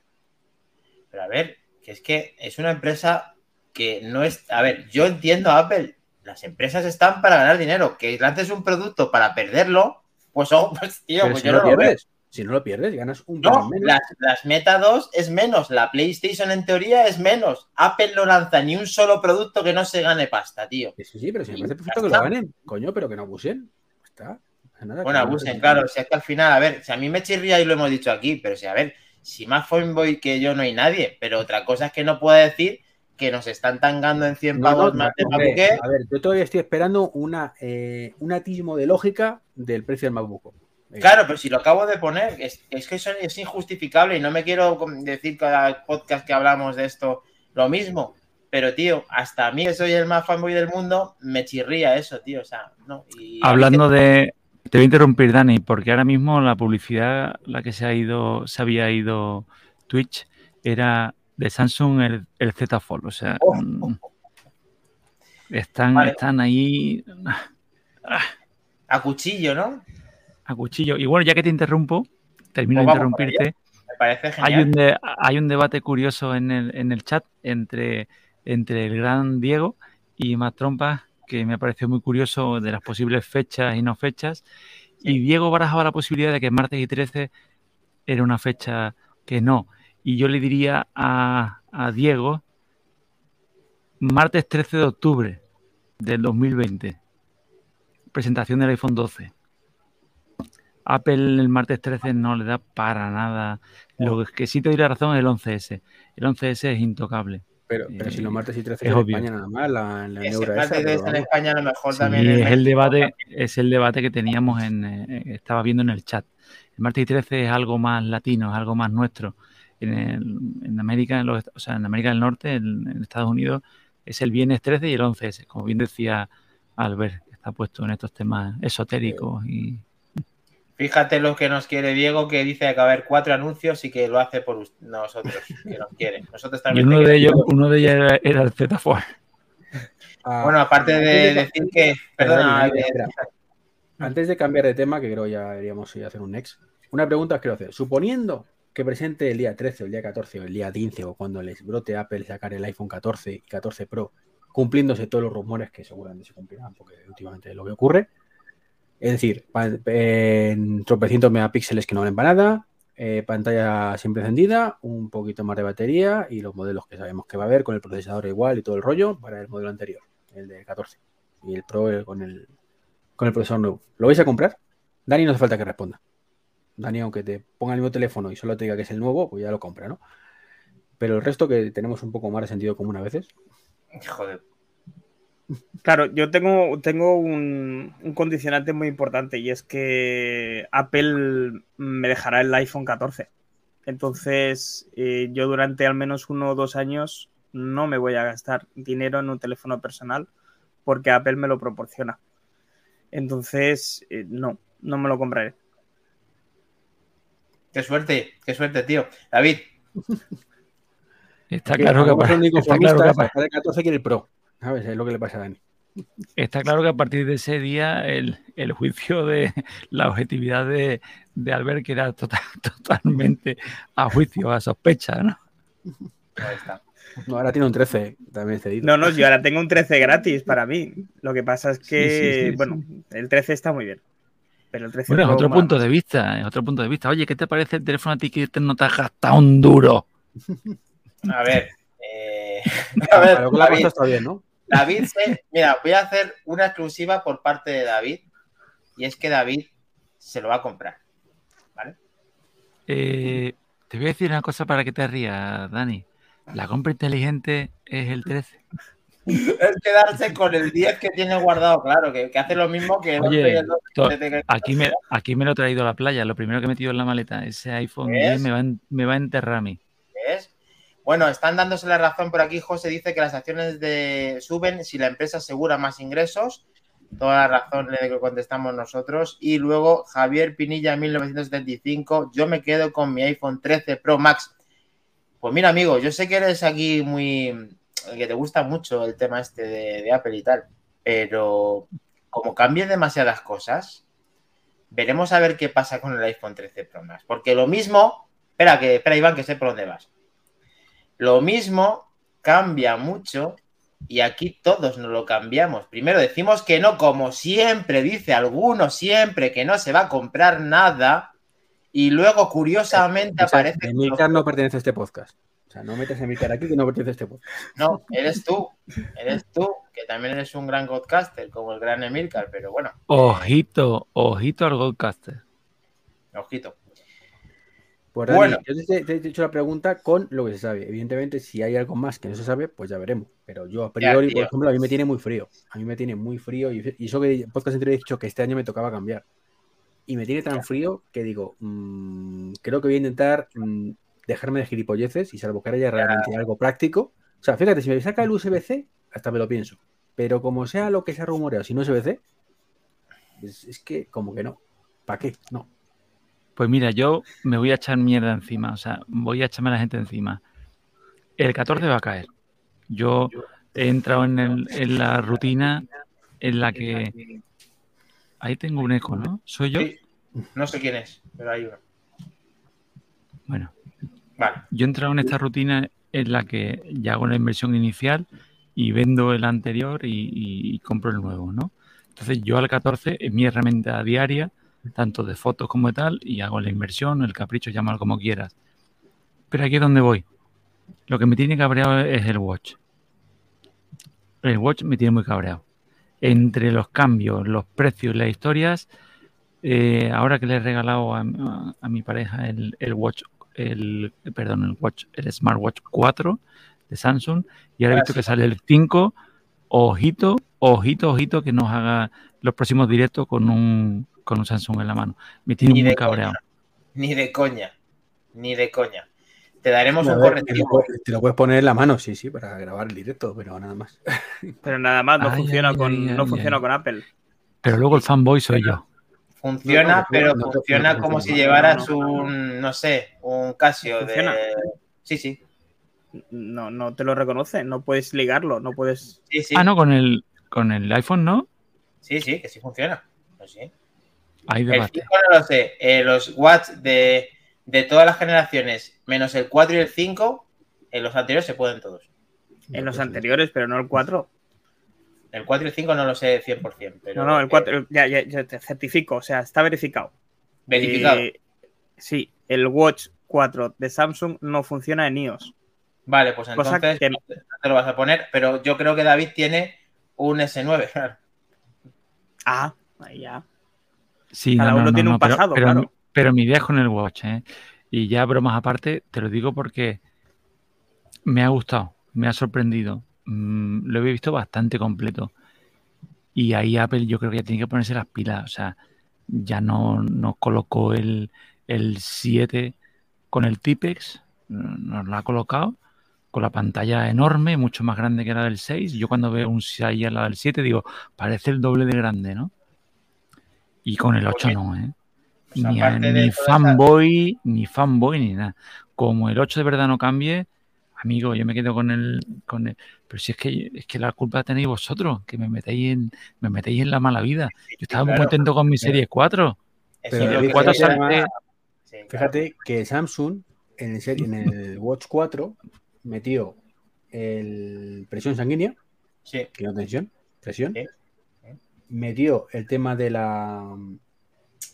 Pero a ver, que es que es una empresa que no es. A ver, yo entiendo a Apple las empresas están para ganar dinero. Que lances un producto para perderlo, pues, oh, pues tío, Pero pues si yo no lo lo veo. pierdes, si no lo pierdes, ganas un No, menos. las, las Meta 2 es menos, la PlayStation en teoría es menos. Apple no lanza ni un solo producto que no se gane pasta, tío. Sí, sí, pero si me parece perfecto que lo ganen, coño, pero que no abusen. Está. nada, Bueno, no abusen. claro. Si es que al final, a ver, si a mí me chirría y lo hemos dicho aquí, pero si, a ver, si más fanboy que yo no hay nadie, pero otra cosa es que no pueda decir que nos están tangando en 100 No, pavos no, más de Mabuque. a ver, yo todavía estoy esperando una, eh, un atismo de lógica del precio del MacBook. Claro, pero si lo acabo de poner, es, es que eso es injustificable y no me quiero decir cada podcast que hablamos de esto lo mismo. Pero, tío, hasta a mí, que soy el más fanboy del mundo, me chirría eso, tío. O sea, no. Y Hablando de. Te voy a interrumpir, Dani, porque ahora mismo la publicidad, la que se ha ido, se había ido Twitch, era de Samsung el, el Z Fold. O sea, Oh. mm, están, Vale. están ahí a cuchillo, ¿no? a cuchillo. Y bueno, ya que te interrumpo, termino de Pues para interrumpirte. Me parece Hay un, de- hay un debate curioso en el, en el chat entre, entre el gran Diego y Matt Trompas que me pareció muy curioso de las posibles fechas y no fechas. Y Diego barajaba la posibilidad de que martes y 13 era una fecha que no. Y yo le diría a, a Diego martes 13 de octubre del 2020. Presentación del iPhone 12. Apple el martes 13 no le da para nada. Lo que sí te doy la razón es el 11S. El 11S es intocable. Pero, pero si los martes y 13 es en obvio. España nada más, la, la Ese neura martes esa, de pero en. España a lo mejor Sí, también en es el debate, es el debate que teníamos en, eh, estaba viendo en el chat. El martes y 13 es algo más latino, es algo más nuestro. En, el- en América, en los, o sea, en América del Norte, en, en Estados Unidos, es el viernes 13 y el 11S, como bien decía Albert, que está puesto en estos temas esotéricos y Fíjate lo que nos quiere Diego, que dice que va a haber cuatro anuncios y que lo hace por nosotros, que nos quiere. Nosotros Y también. uno de ellos, queremos. uno de ellos era, era el Z Fold. Ah, Bueno, aparte de de- decir que. Perdón, Perdona. Antes de cambiar de tema, que creo ya deberíamos ir a hacer un next, una pregunta os quiero hacer. Suponiendo que presente el día 13 o el día 14 o el día 15 o cuando les brote Apple sacar el iPhone 14 y 14 Pro, cumpliéndose todos los rumores que seguramente se cumplirán, porque últimamente es lo que ocurre. Es decir, en tropecientos megapíxeles que no valen para nada, eh, pantalla siempre encendida, un poquito más de batería y los modelos que sabemos que va a haber con el procesador igual y todo el rollo para el modelo anterior, el de 14. Y el Pro con el, con el procesador nuevo. ¿Lo vais a comprar? Dani no hace falta que responda. Dani, aunque te ponga el mismo teléfono y solo te diga que es el nuevo, pues ya lo compra, ¿no? Pero el resto que tenemos un poco más de sentido común a veces. Joder. Claro, yo tengo, tengo un, un condicionante muy importante y es que Apple me dejará el iPhone 14. Entonces, eh, yo durante al menos uno o dos años no me voy a gastar dinero en un teléfono personal porque Apple me lo proporciona. Entonces, eh, no, no me lo compraré. Qué suerte, qué suerte, tío. David, Está claro que, hagamos a- un está claro que a inconformista, par- hasta el 14 quiere el Pro. ¿Sabes? Es lo que le pasa a Dani. Está claro que a partir de ese día el, el juicio de la objetividad de, de Albert queda total- totalmente a juicio, a sospecha, ¿no? ahí está. No, ahora tiene un 13 también cedido. No, no, yo ahora tengo un 13 gratis para mí. Lo que pasa es que, Sí, sí, sí, bueno, el 13 está muy bien. Pero el 13 Bueno, es otro punto de vista, es otro punto de vista. Oye, ¿qué te parece el teléfono a ti que te- no te has gastado un duro? A ver. eh, a ver, que la cosa está bien, ¿no? David se- Mira, voy a hacer una exclusiva por parte de David. Y es que David se lo va a comprar. ¿Vale? Eh, te voy a decir una cosa para que te rías, Dani. La compra inteligente es el 13. es quedarse con el 10 que tiene guardado, claro, que, que hace lo mismo que el Oye, 11 y el 12 to- desde que- Aquí me, aquí me lo he traído a la playa, lo primero que he metido en la maleta. Ese iPhone ¿Ves? 10 me va, en- me va a enterrar a mí. ¿Ves? Bueno, están dándose la razón por aquí. José dice que las acciones de suben si la empresa asegura más ingresos. Toda la razón le contestamos nosotros. Y luego Javier Pinilla, 1975. Yo me quedo con mi iPhone 13 Pro Max. Pues mira, amigo, yo sé que eres aquí muy. que te gusta mucho el tema este de, de Apple y tal. Pero como cambien demasiadas cosas, veremos a ver qué pasa con el iPhone 13 Pro Max. Porque lo mismo. Espera, que, espera, Iván, que sé por dónde vas. Lo mismo cambia mucho y aquí todos nos lo cambiamos. Primero decimos que no, como siempre dice alguno, siempre que no se va a comprar nada. Y luego, curiosamente, O sea, aparece. que Emilcar no pertenece a este podcast. O sea, no metas a Emilcar aquí que no pertenece a este podcast. No, eres tú. Eres tú, que también eres un gran podcaster, como el gran Emilcar, pero bueno, Ojito, ojito al Goldcaster. ojito. Pues Bueno. yo te, te he hecho la pregunta con lo que se sabe. Evidentemente, si hay algo más que no se sabe, pues ya veremos. Pero yo, a priori, por ejemplo, a mí me tiene muy frío. A mí me tiene muy frío. Y, y eso que en podcast anterior he dicho que este año me tocaba cambiar. Y me tiene tan frío que digo, mm, creo que voy a intentar mm, dejarme de gilipolleces y salvo que haya realmente algo práctico. O sea, fíjate, si me saca el USB-C, hasta me lo pienso. Pero como sea lo que se ha rumoreado, si no es USB-C, es, es que como que no. ¿Para qué? No. Pues mira, yo me voy a echar mierda encima, o sea, voy a echarme a la gente encima. El 14 va a caer. Yo he entrado en, el- en la rutina en la que... Ahí tengo un eco, ¿no? ¿Soy yo? Sí. No sé quién es, pero hay uno. Bueno, Vale. yo he entrado en esta rutina en la que ya hago la inversión inicial y vendo el anterior y, y- y compro el nuevo, ¿no? Entonces yo al 14 es mi herramienta diaria, tanto de fotos como de tal, y hago la inversión, el capricho, llámalo como quieras. Pero aquí es donde voy. Lo que me tiene cabreado es el watch. El watch me tiene muy cabreado. Entre los cambios, los precios y las historias, eh, ahora que le he regalado a, a- a mi pareja el, el watch, el, perdón, el watch, el smartwatch 4 de Samsung, y ahora he visto que sale el 5, ojito, ojito, ojito, que nos haga los próximos directos con un, con un Samsung en la mano. Me tiene Ni muy cabreado. Ni de coña. Ni de coña. Te daremos un ver, te, lo, correctivo. puedes- te lo puedes poner en la mano, sí, sí, para grabar el directo, pero nada más. Pero nada más, no Ay, funciona, ay, con, ay, no ay, funciona ay. con Apple. Pero luego el fanboy soy yo. Funciona, No, no, pero no, funciona como no, si no, llevaras no, no. un, no sé, un Casio Funciona. de. Sí, sí. No, no te lo reconoce, no puedes ligarlo, no puedes. Sí, sí. Ah, no, con el, con el iPhone no. Sí, sí, que sí funciona. Pues sí. Hay El debate. 5 no lo sé. Eh, los watts de, de todas las generaciones, menos el 4 y el 5, en los anteriores se pueden todos. En los anteriores, pero no el 4. El 4 y el 5 no lo sé 100%. Pero, No, no, el eh, 4, ya, ya, ya te certifico, o sea, está verificado. verificado. Eh, sí, el Watch 4 de Samsung no funciona en iOS. vale, pues cosa entonces que- no te lo vas a poner, pero yo creo que David tiene un S9. claro. Ah, ahí ya. Sí, Cada no, no, uno no, tiene un pero- pasado, pero, claro. pero mi idea es con el watch, ¿eh? Y ya bromas aparte, te lo digo porque me ha gustado, me ha sorprendido. Mm, lo he visto bastante completo. Y ahí Apple yo creo que ya tiene que ponerse las pilas. O sea, ya no nos colocó el, el 7 con el Tipex, nos lo ha colocado con la pantalla enorme, mucho más grande que la del 6. Yo cuando veo un 6 a la del 7 digo, parece el doble de grande, ¿no? Y con el 8 Porque, no, ¿eh? pues, Ni, esa- fanboy, ni fanboy, ni nada. Como el 8 de verdad no cambie, amigo, yo me quedo con el, con el. Pero si es que es que la culpa la tenéis vosotros, que me metéis en, me metéis en la mala vida. Yo estaba muy claro. contento con mi serie 4. Eso Pero es lo el que 4 se llama- sale- Sí, claro. Fíjate que Samsung en el, en el Watch 4 metió el presión sanguínea, Sí. que no tensión, presión. Sí. Metió el tema de la,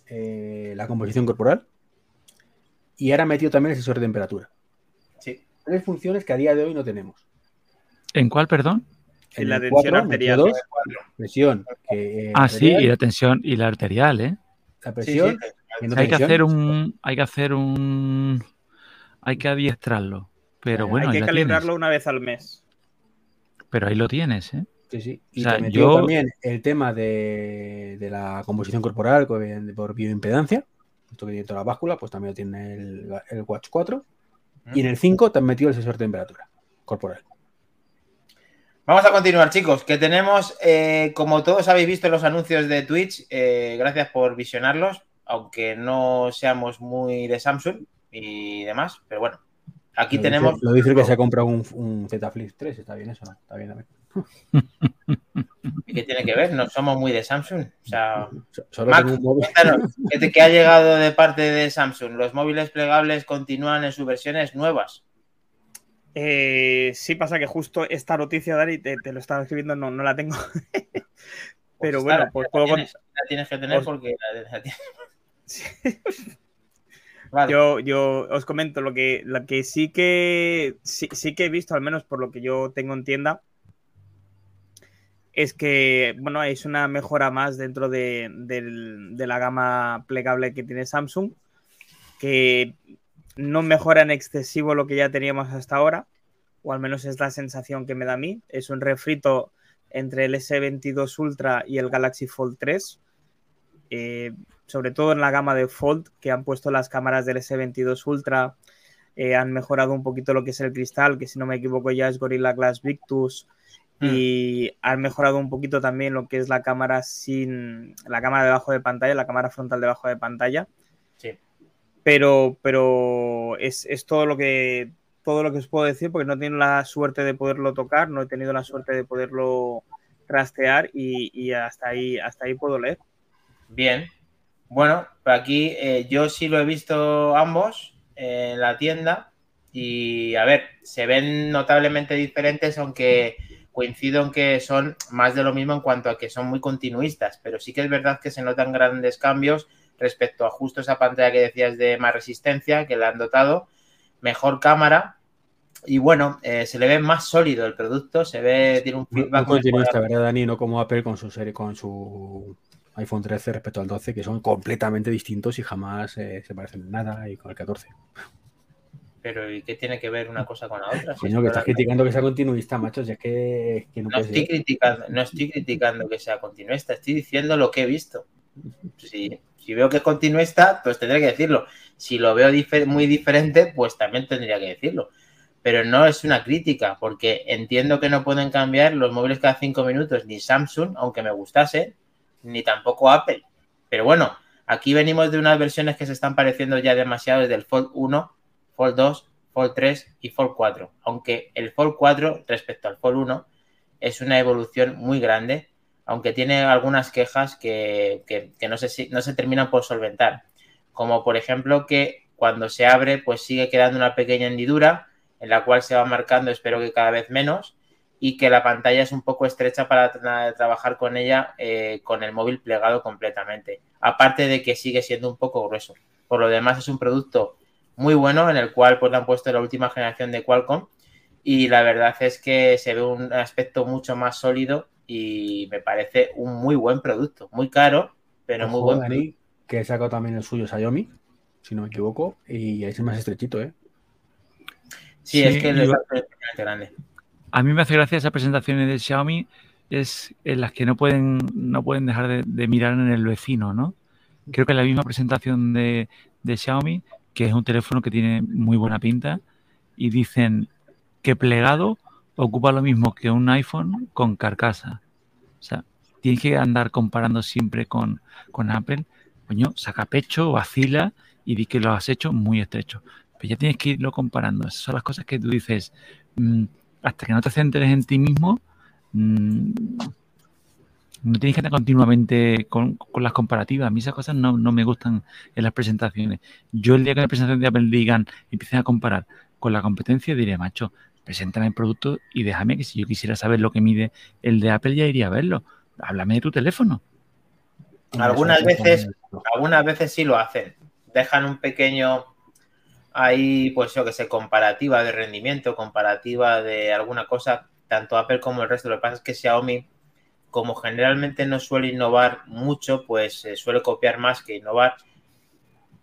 eh, la composición corporal y ahora metió también el sensor de temperatura. Sí. Tres funciones que a día de hoy no tenemos. ¿En cuál, perdón? En En la tensión 4 metió arterial. dos, presión. que, eh, Ah, sí, y la tensión y la arterial, ¿eh? la presión. sí. y no Hay que hacer un, hay que hacer un, hay que adiestrarlo. Pero bueno, Hay que calibrarlo tienes. una vez al mes. pero ahí lo tienes, ¿eh? Sí, sí. Y O sea, te metió yo- también el tema de, de la composición corporal por bioimpedancia. Esto que tiene toda la báscula, pues también lo tiene el, el Watch 4. Y en el 5 te han metido el sensor de temperatura corporal. Vamos a continuar, chicos, que tenemos, eh, como todos habéis visto en los anuncios de Twitch, eh, gracias por visionarlos, aunque no seamos muy de Samsung y demás, pero bueno, aquí Lo tenemos... Dice, lo dice que se ha comprado un, un Z Flip 3. Está bien eso, ¿no? Está bien también. ¿Y ¿Qué tiene que ver? No somos muy de Samsung. O sea, So- Solo Mac, tengo un móvil. cuéntanos, ¿qué, ha llegado de parte de Samsung? ¿Los móviles plegables continúan en sus versiones nuevas? Eh, sí pasa que justo esta noticia, Dani, te, te lo estaba escribiendo, no, no la tengo. Pero Pues bueno, esta, pues la puedo tienes, la tienes que tener os- porque la, la tienes. Sí. Vale. Yo, yo os comento lo que, lo que sí que sí, sí que he visto, al menos por lo que yo tengo en tienda, es que bueno, es una mejora más dentro de, de la gama plegable que tiene Samsung, que no mejora en excesivo lo que ya teníamos hasta ahora, o al menos es la sensación que me da a mí. Es un refrito entre el S22 Ultra y el Galaxy Fold 3. Eh, sobre todo en la gama de Fold, que han puesto las cámaras del S22 Ultra, eh, han mejorado un poquito lo que es el cristal, que si no me equivoco ya es Gorilla Glass Victus, y han mejorado un poquito también lo que es la cámara sin la cámara debajo de pantalla, la cámara frontal debajo de pantalla. Sí. Pero, pero es, es todo lo que todo lo que os puedo decir, porque no he tenido la suerte de poderlo tocar, no he tenido la suerte de poderlo trastear y, y hasta ahí, hasta ahí puedo leer. Bien. Bueno, pues aquí eh, yo sí lo he visto ambos eh, en la tienda y a ver, se ven notablemente diferentes, aunque coincido en que son más de lo mismo en cuanto a que son muy continuistas, pero sí que es verdad que se notan grandes cambios respecto a justo esa pantalla que decías de más resistencia que le han dotado, mejor cámara y bueno, eh, se le ve más sólido el producto, se ve, tiene un Muy feedback continuista, ¿verdad, Dani? No como Apple con su serie, con su iPhone 13 respecto al 12, que son completamente distintos y jamás eh, se parecen en nada, y con el 14. Pero ¿y qué tiene que ver una cosa con la otra? Si Coño, que es estás criticando que sea continuista, macho, si es que, no, No estoy, criticando, no estoy criticando que sea continuista, estoy diciendo lo que he visto. Si, si veo que es continuista, pues tendré que decirlo. Si lo veo difer- muy diferente, pues también tendría que decirlo. Pero no es una crítica, porque entiendo que no pueden cambiar los móviles cada cinco minutos, ni Samsung, aunque me gustase, ni tampoco Apple. Pero bueno, aquí venimos de unas versiones que se están pareciendo ya demasiado desde el Fold 1, Fold 2, Fold 3 y Fold 4. Aunque el Fold 4 respecto al Fold 1 es una evolución muy grande, aunque tiene algunas quejas que, que- que no, se, no se terminan por solventar. Como por ejemplo que cuando se abre pues sigue quedando una pequeña hendidura en la cual se va marcando, espero que cada vez menos, y que la pantalla es un poco estrecha para tra- trabajar con ella eh, con el móvil plegado completamente. Aparte de que sigue siendo un poco grueso. Por lo demás es un producto muy bueno en el cual pues le han puesto la última generación de Qualcomm y la verdad es que se ve un aspecto mucho más sólido y me parece un muy buen producto, muy caro, pero muy buen Dani, producto. que he sacado también el suyo Xiaomi, si no me equivoco, y ahí es más estrechito, ¿eh? Sí, Sí, es que yo- es bastante grande. A mí me hace gracia esas presentaciones de Xiaomi, es en las que no pueden, no pueden dejar de, de mirar en el vecino, ¿no? Creo que la misma presentación de, de Xiaomi, que es un teléfono que tiene muy buena pinta, y dicen que plegado ocupa lo mismo que un iPhone con carcasa. O sea, tienes que andar comparando siempre con, con Apple. Coño, saca pecho, vacila y di que lo has hecho muy estrecho. Pero ya tienes que irlo comparando. Esas son las cosas que tú dices. mm, hasta que no te centres en ti mismo, mm, no tienes que estar continuamente con, con las comparativas. A mí esas cosas no, no me gustan en las presentaciones. Yo el día que la presentación de Apple digan, empiecen a comparar con la competencia, diré, macho, preséntame el producto y déjame que si yo quisiera saber lo que mide el de Apple, ya iría a verlo. Háblame de tu teléfono. Algunas veces- Algunas veces sí lo hacen. Dejan un pequeño ahí, pues yo que sé, comparativa de rendimiento, comparativa de alguna cosa, tanto Apple como el resto. Lo que pasa es que Xiaomi, como generalmente no suele innovar mucho, pues eh, suele copiar más que innovar.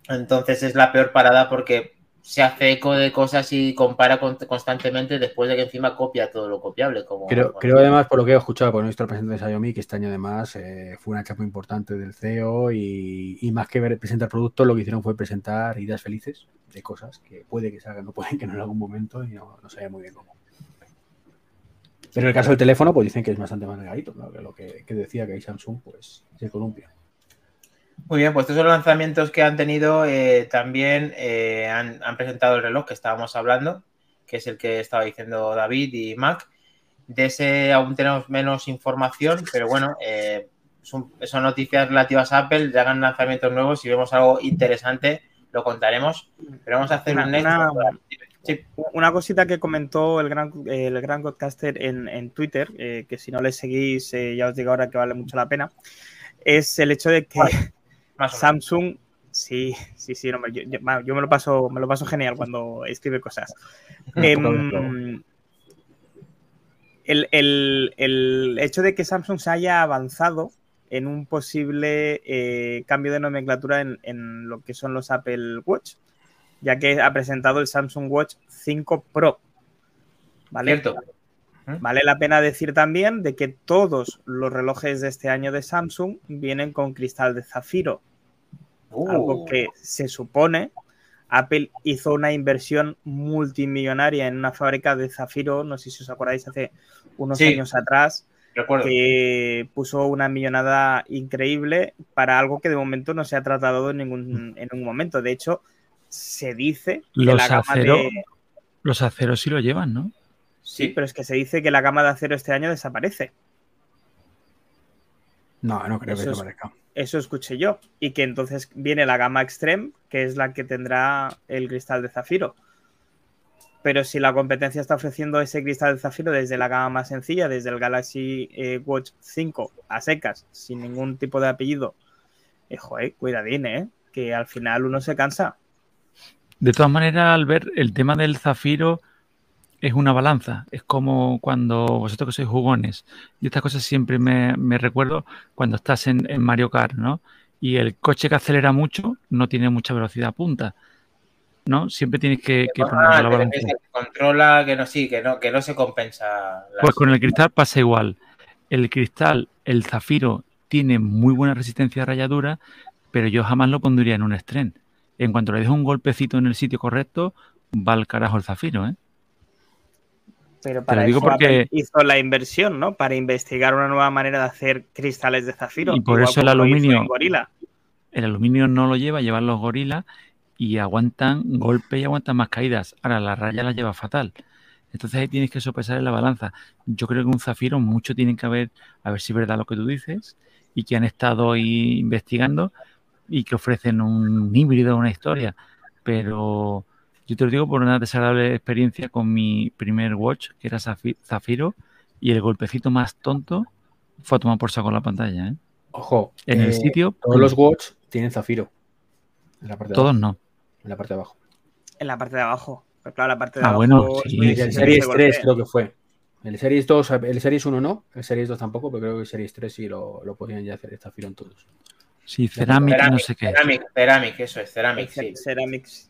Entonces es la peor parada porque se hace eco de cosas y compara constantemente después de que encima copia todo lo copiable. Como, creo, creo además, por lo que he escuchado por nuestro presidente de Xiaomi, que este año además eh, fue una chapa importante del CEO y, más que presentar productos, lo que hicieron fue presentar ideas felices de cosas que puede que salgan, no pueden que no en algún momento y no, no sabe muy bien cómo. Pero en el caso del teléfono, pues dicen que es bastante más delgadito, que lo que, decía que hay Samsung, pues se columpia. Muy bien, pues estos son los lanzamientos que han tenido. Eh, también eh, han, presentado el reloj que estábamos hablando, que es el que estaba diciendo David y Mac. De ese aún tenemos menos información, pero bueno, eh, son, noticias relativas a Apple. Ya hagan lanzamientos nuevos. Si vemos algo interesante, lo contaremos. Pero vamos a hacer un una cosita que comentó el gran, el gran podcaster en, Twitter, eh, que si no le seguís, eh, ya os digo ahora que vale mucho la pena, es el hecho de que Samsung, sí, sí, sí, yo, me lo paso, me lo paso genial cuando escribe cosas. Em, el, hecho de que Samsung se haya avanzado en un posible eh, cambio de nomenclatura en, en, lo que son los Apple Watch ya que ha presentado el Samsung Watch 5 Pro. ¿Vale? Vale la pena decir también de que todos los relojes de este año de Samsung vienen con cristal de zafiro. Algo uh. que se supone Apple hizo una inversión multimillonaria en una fábrica de zafiro, no sé si os acordáis, hace unos años atrás, que puso una millonada increíble para algo que de momento no se ha tratado en ningún, en ningún momento. De hecho, se dice los la gama Los aceros sí lo llevan, ¿no? Sí, pero es que se dice que la gama de acero este año desaparece. No, no creo que desaparezca. Eso escuché yo. Y que entonces viene la gama Extreme, que es la que tendrá el cristal de zafiro. Pero si la competencia está ofreciendo ese cristal de zafiro desde la gama más sencilla, desde el Galaxy eh, Watch 5 a secas, sin ningún tipo de apellido, eh, joder, cuidadín, ¿eh? Que al final uno se cansa. De todas maneras, al ver el tema del zafiro es una balanza. Es como cuando vosotros que sois jugones. Y estas cosas siempre me, recuerdo cuando estás en, Mario Kart, ¿no? Y el coche que acelera mucho no tiene mucha velocidad punta. ¿no? Siempre tienes que, poner la balanza. Que controla, que no, sí, que no, que no se compensa. Pues con el cristal pasa igual. El cristal, el zafiro, tiene muy buena resistencia a rayadura, pero yo jamás lo pondría en un estren en cuanto le dejo un golpecito en el sitio correcto, va al carajo el zafiro, ¿eh? Pero para digo porque hizo la inversión, ¿no? Para investigar una nueva manera de hacer cristales de zafiro. Y por eso el aluminio. El aluminio no lo lleva, llevan los gorilas y aguantan golpes y aguantan más caídas. Ahora la raya la lleva fatal. Entonces ahí tienes que sopesar en la balanza. Yo creo que un zafiro mucho tienen que haber, a ver si es verdad lo que tú dices, y que han estado ahí investigando y que ofrecen un híbrido, una historia. Pero yo te lo digo por una desagradable experiencia con mi primer watch, que era Zafiro, y el golpecito más tonto fue a tomar por saco la pantalla. ¿eh? Ojo, en el eh, sitio. Todos los watch tienen Zafiro. En la parte todos no. En la parte de abajo. En la parte de abajo. Pero claro, la parte de ah, abajo. bueno, sí, el Series 3 creo que fue. El Series 2, el Series 1 no, el Series 2 tampoco, pero creo que el Series 3 sí lo, lo podían ya hacer Zafiro en todos. Sí, cerámica, no sé qué. Cerámica, eso es, cerámica, sí. Ceramics.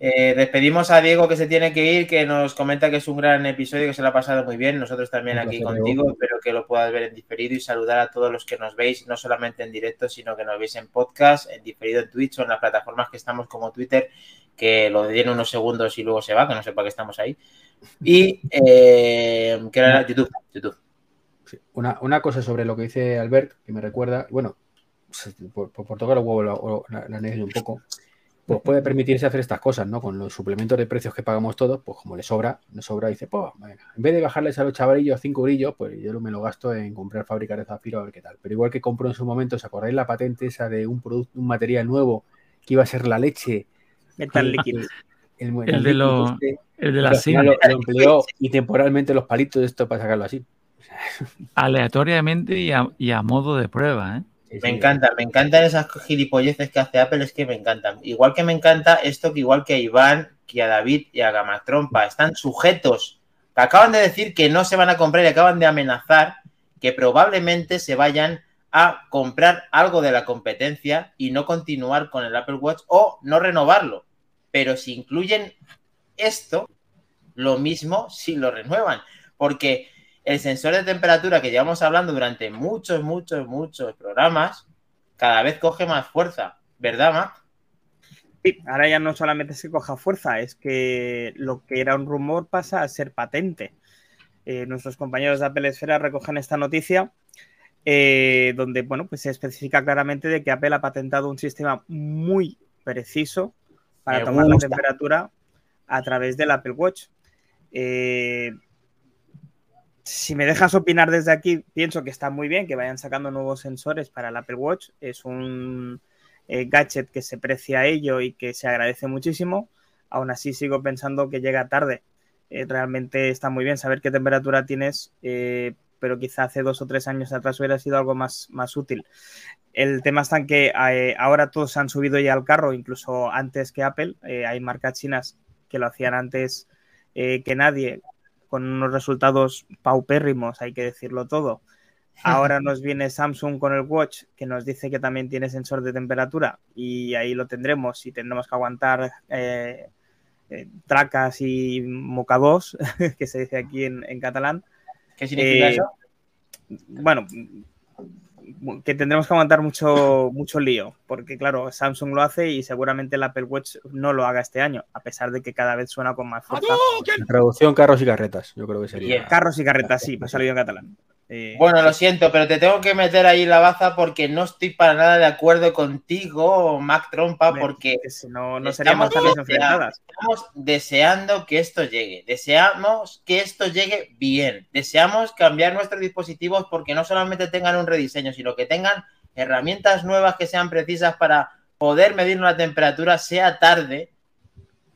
Eh, despedimos a Diego que se tiene que ir, que nos comenta que es un gran episodio, que se lo ha pasado muy bien. Nosotros también aquí contigo, espero que lo puedas ver en diferido y saludar a todos los que nos veis, no solamente en directo, sino que nos veis en podcast, en diferido en Twitch o en las plataformas que estamos como Twitter, que lo den unos segundos y luego se va, que no sepa que estamos ahí. Y eh, que era YouTube. YouTube. Una, una cosa sobre lo que dice Albert, que me recuerda, bueno, por, tocar los huevos la, la, un poco, pues puede permitirse hacer estas cosas, ¿no? Con los suplementos de precios que pagamos todos, pues como le sobra, le sobra, dice, pues, en vez de bajarles a los chavalillos cinco brillos, pues yo me lo gasto en comprar fábricas de zafiro a ver qué tal. Pero igual que compró en su momento, ¿os acordáis la patente esa de un producto, un material nuevo que iba a ser la leche? Metal líquido. El, de, lo, este, el de la lo, empleó y temporalmente los palitos de esto para sacarlo así. Aleatoriamente y a, y a modo de prueba, ¿eh? Me encanta, me encantan esas gilipolleces que hace Apple, es que me encantan. Igual que me encanta esto, que igual que a Iván, que a David y a Gamatrompa, están sujetos, que acaban de decir que no se van a comprar y acaban de amenazar que probablemente se vayan a comprar algo de la competencia y no continuar con el Apple Watch o no renovarlo. pero si incluyen esto, lo mismo si lo renuevan, porque el sensor de temperatura que llevamos hablando durante muchos, muchos, muchos programas, cada vez coge más fuerza, ¿verdad, Mac? Sí, ahora ya no solamente se coja fuerza, es que lo que era un rumor pasa a ser patente. Eh, nuestros compañeros de Apple Esfera recogen esta noticia eh, donde bueno, pues se especifica claramente de que Apple ha patentado un sistema muy preciso para tomar la temperatura a través del Apple Watch. Eh, si me dejas opinar desde aquí, pienso que está muy bien que vayan sacando nuevos sensores para el Apple Watch. Es un eh, gadget que se precia a ello y que se agradece muchísimo. Aún así, sigo pensando que llega tarde. Eh, realmente está muy bien saber qué temperatura tienes, eh, pero quizá hace dos o tres años atrás hubiera sido algo más, más útil. El tema está en que ahora todos han subido ya al carro, incluso antes que Apple. hay marcas chinas que lo hacían antes que nadie, con unos resultados paupérrimos, hay que decirlo todo. Ahora nos viene Samsung con el Watch que nos dice que también tiene sensor de temperatura y ahí lo tendremos y tendremos que aguantar eh, eh, tracas y mocados, que se dice aquí en, catalán. ¿Qué significa eh, eso? Bueno, que tendremos que aguantar mucho, mucho lío, porque claro, Samsung lo hace y seguramente el Apple Watch no lo haga este año, a pesar de que cada vez suena con más fuerza. traducción carros y carretas, yo creo que sería. Carros y carretas, sí, me ha salido en catalán. Eh, bueno, lo siento, pero te tengo que meter ahí la baza porque no estoy para nada de acuerdo contigo, Mac Trompa, porque no, no seríamos tan enfrentadas. Estamos deseando que esto llegue, deseamos que esto llegue bien, deseamos cambiar nuestros dispositivos porque no solamente tengan un rediseño, sino que tengan herramientas nuevas que sean precisas para poder medir una temperatura, sea tarde,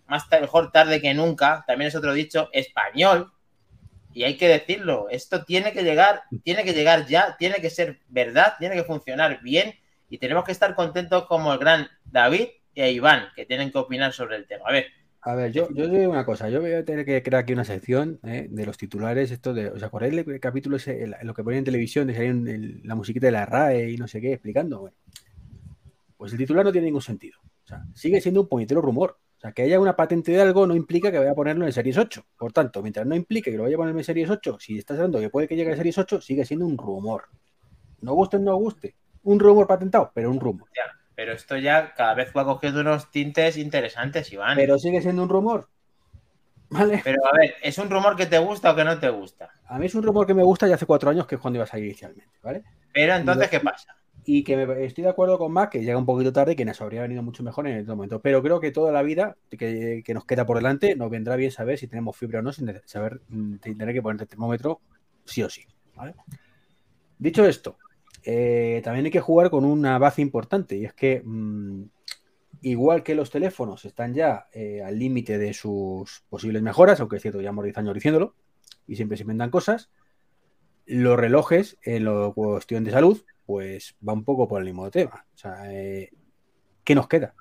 más mejor tarde que nunca, también es otro dicho, español, y hay que decirlo, esto tiene que llegar, tiene que llegar ya, tiene que ser verdad, tiene que funcionar bien y tenemos que estar contentos como el gran David e Iván, que tienen que opinar sobre el tema. A ver. A ver, yo, yo digo una cosa, yo voy a tener que crear aquí una sección eh, de los titulares, esto de, ¿os acordáis del capítulo ese, lo que ponía en televisión, de salir la musiquita de la RAE y no sé qué, explicando? Pues el titular no tiene ningún sentido. O sea, sigue siendo un puñetero rumor. O sea, que haya una patente de algo no implica que vaya a ponerlo en Series 8. Por tanto, mientras no implique que lo vaya a poner en Series 8, si estás hablando que puede que llegue a Series 8, sigue siendo un rumor. No guste o no guste. Un rumor patentado, pero un rumor. pero esto ya cada vez va cogiendo unos tintes interesantes, Iván. Pero sigue siendo un rumor. ¿Vale? Pero a ver, ¿es un rumor que te gusta o que no te gusta? A mí es un rumor que me gusta ya hace cuatro años, que es cuando iba a salir inicialmente, ¿vale? Pero entonces, ¿qué pasa? Y que estoy de acuerdo con Mac, que llega un poquito tarde y que nos habría venido mucho mejor en este momento. Pero creo que toda la vida que, nos queda por delante nos vendrá bien saber si tenemos fibra o no, sin saber mm, tener que poner el termómetro sí o sí. Dicho esto, eh, también hay que jugar con una base importante y es que mm, igual que los teléfonos están ya eh, al límite de sus posibles mejoras, aunque es cierto, ya hemos 10 años diciéndolo, y siempre se inventan cosas, los relojes en la cuestión de salud pues va un poco por el mismo tema. O sea, eh, ¿qué nos queda?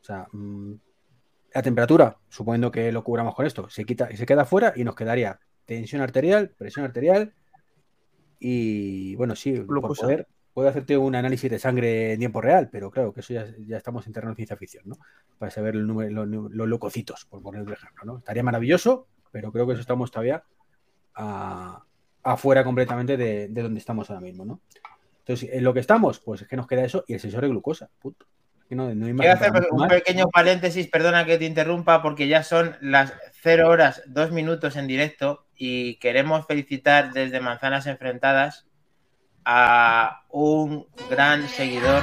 O sea, mm, la temperatura, suponiendo que lo cubramos con esto, se quita y se queda fuera y nos quedaría tensión arterial, presión arterial y bueno, sí, por poder, puedo hacerte un análisis de sangre en tiempo real, pero claro que eso ya, estamos en terreno de ciencia ficción, ¿no? Para saber el número, los, los leucocitos, por poner un ejemplo, ¿no? Estaría maravilloso, pero creo que eso estamos todavía afuera completamente de, de, donde estamos ahora mismo, ¿no? Entonces, en lo que estamos, pues es que nos queda eso y el sensor de glucosa. Puto. No, Quiero hacer un pequeño paréntesis, perdona que te interrumpa, porque ya son las 0 horas, 2 minutos en directo y queremos felicitar desde Manzanas Enfrentadas a un gran seguidor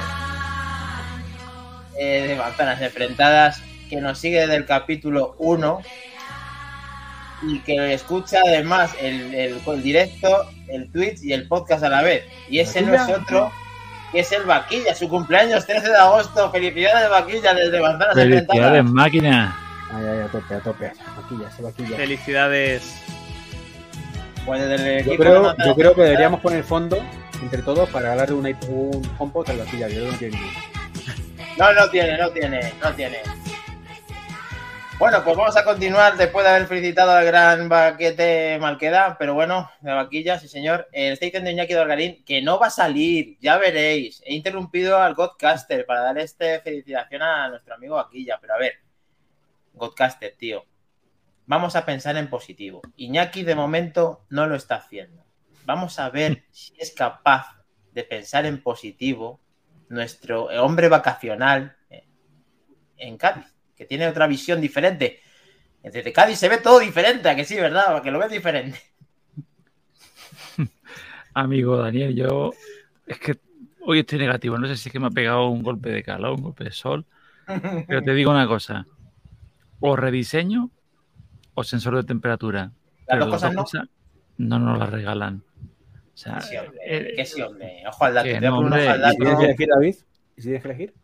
eh, de Manzanas Enfrentadas que nos sigue desde el capítulo 1 y que escucha además el, el, directo, el Twitch y el podcast a la vez. Y ese no es otro, que es el Vaquilla, su cumpleaños 13 de agosto. Felicidades, Vaquilla, desde Manzanas Felicidades, máquina. Ay, ay, a tope, a tope. Vaquilla, ese Vaquilla. Felicidades. Pues yo, creo, yo creo que deberíamos poner fondo entre todos para darle un, un HomePod al Vaquilla. Yo no tiene No, no tiene, no tiene, no tiene. Bueno, pues vamos a continuar después de haber felicitado al gran Baquete Malqueda, pero bueno, de vaquilla, sí señor. Eh, está diciendo Iñaki Dorgarín que no va a salir, ya veréis. He interrumpido al Godcaster para dar esta felicitación a nuestro amigo Vaquilla, pero a ver, Godcaster, tío. Vamos a pensar en positivo. Iñaki de momento no lo está haciendo. Vamos a ver si es capaz de pensar en positivo nuestro hombre vacacional eh, en Cádiz, que tiene otra visión diferente. Desde Cádiz se ve todo diferente, ¿a que sí, ¿verdad? ¿A que lo ves diferente? Amigo Daniel, yo es que hoy estoy negativo. No sé si es que me ha pegado un golpe de calor, un golpe de sol. Pero te digo una cosa. O rediseño o sensor de temperatura. Las dos cosas no. no nos las regalan. O sea, Sí, hombre, eh, que sí, hombre. Ojo al dato. que te voy a no, poner un hombre, ojo al ¿Y dato. si tienes que elegir, David? ¿Y si tienes que elegir?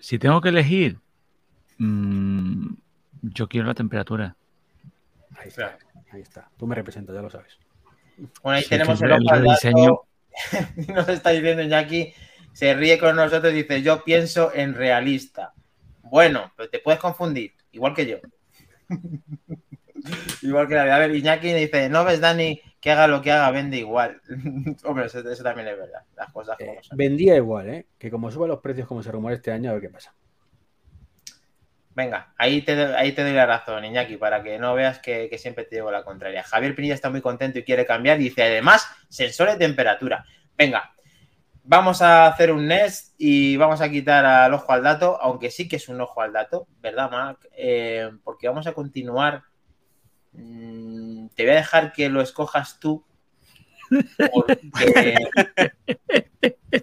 si tengo que elegir, mm, yo quiero la temperatura. Ahí está. Ahí está. Tú me representas, ya lo sabes. Bueno, ahí Sí, tenemos el el ojo al rediseño- dato. Nos está diciendo Iñaki, se ríe con nosotros y dice, yo pienso en realista. Bueno, pero te puedes confundir, igual que yo. igual que David. A ver, Iñaki dice, no ves, Dani, que haga lo que haga, vende igual. Hombre, eso, eso también es verdad. Las cosas como Eh, son. vendía igual, ¿eh? Que como suban los precios como se rumora este año, a ver qué pasa. Venga, ahí te, ahí te doy la razón, Iñaki, para que no veas que, que siempre te digo la contraria. Javier Pinilla está muy contento y quiere cambiar. Dice, además, sensor de temperatura. Venga, vamos a hacer un Nest y vamos a quitar al ojo al dato, aunque sí que es un ojo al dato, ¿verdad, Marc? Eh, porque vamos a continuar. Mm, te voy a dejar que lo escojas tú. Porque,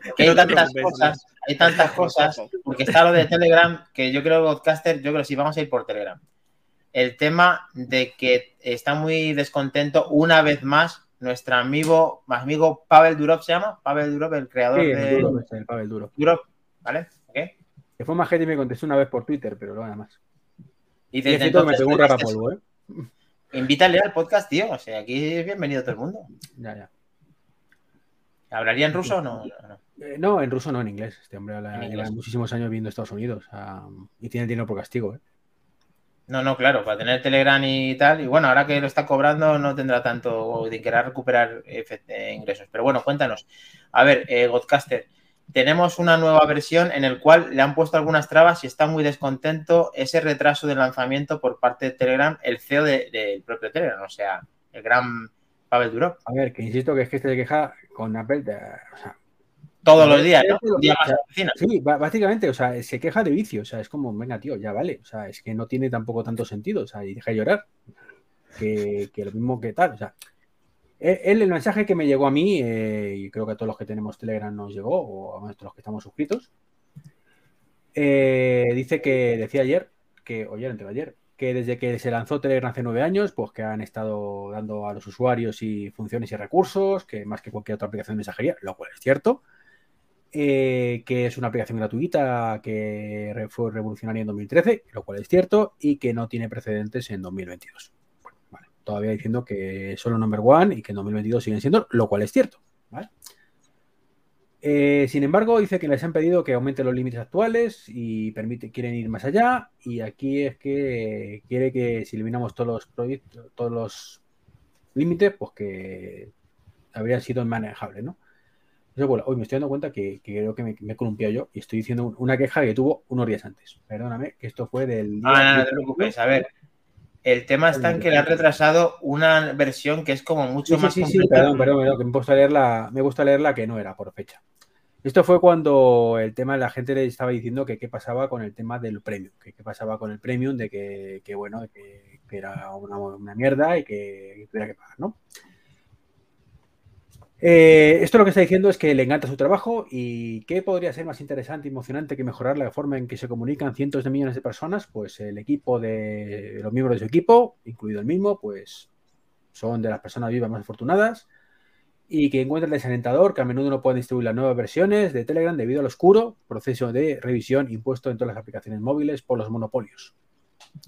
porque hay tantas cosas, hay tantas cosas porque está lo de Telegram, que yo creo, Podcaster, yo creo que sí, vamos a ir por Telegram. El tema de que está muy descontento una vez más nuestro amigo, amigo Pavel Durov, ¿se llama? Pavel Durov, el creador Sí, de el duro, el Pavel duro. Durov, ¿vale? Que fue más gente y me contestó una vez por Twitter, pero nada más. Y Y desde es cierto que me entonces, pegó un rapapolvo, ¿eh? invítale al podcast, tío. O sea, aquí es bienvenido todo el mundo. Ya, ya. ¿Hablaría en ruso o no? No, no. Eh, no, en ruso no, en inglés. Este hombre habla- lleva muchísimos años viviendo en Estados Unidos y tiene el dinero por castigo, ¿eh? No, no, claro, para tener Telegram y tal. Y bueno, ahora que lo está cobrando, no tendrá tanto de querer recuperar eh, ingresos. Pero bueno, cuéntanos. A ver, eh, Godcaster, tenemos una nueva versión en el cual le han puesto algunas trabas y está muy descontento ese retraso del lanzamiento por parte de Telegram, el CEO de- del propio Telegram, o sea, el gran Pavel Durov. A ver, que insisto que es que este se queja con Apple. de- o sea, Todos A ver, los días, ¿no? lo día más la oficina. sí, básicamente, o sea, se queja de vicio. O sea, es como, venga, tío, ya vale. O sea, es que no tiene tampoco tanto sentido. O sea, y deja de llorar. Que, que lo mismo que tal. O sea, él, él, el mensaje que me llegó a mí, eh, y creo que a todos los que tenemos Telegram nos llegó, o a nuestros que estamos suscritos, eh, dice que decía ayer, que, o ayer, entre ayer, que desde que se lanzó Telegram hace nueve años, pues que han estado dando a los usuarios y funciones y recursos, que más que cualquier otra aplicación de mensajería, lo cual es cierto, eh, que es una aplicación gratuita que fue revolucionaria en 2013, lo cual es cierto, y que no tiene precedentes en 2022. Bueno, vale, todavía diciendo que solo number one y que en 2022 siguen siendo, lo cual es cierto. Eh, sin embargo, dice que les han pedido que aumente los límites actuales y permite, quieren ir más allá. Y aquí es que quiere que si eliminamos todos los proyectos, todos los límites, pues que habrían sido inmanejables, ¿no? Eso, bueno, hoy me estoy dando cuenta que, que creo que me, me he columpiado yo y estoy diciendo una queja que tuvo unos días antes. Perdóname, que esto fue del. Ah, no, no te preocupes. A ver, el tema está en que le han retrasado una versión que es como mucho Sí, sí, más sí, sí, completa. perdón, perdón, perdón, que me he puesto a leerla, me gusta leerla que no era por fecha. Esto fue cuando el tema, la gente le estaba diciendo que qué pasaba con el tema del premium, que qué pasaba con el premium, de que, que bueno, que, que era una, una mierda y que, que tuviera que pagar, ¿no? Eh, esto lo que está diciendo es que le encanta su trabajo y qué podría ser más interesante y emocionante que mejorar la forma en que se comunican cientos de millones de personas, pues el equipo de los miembros de su equipo, incluido el mismo, pues son de las personas vivas más afortunadas y que encuentra desalentador que a menudo no pueden distribuir las nuevas versiones de Telegram debido al oscuro proceso de revisión impuesto en todas las aplicaciones móviles por los monopolios,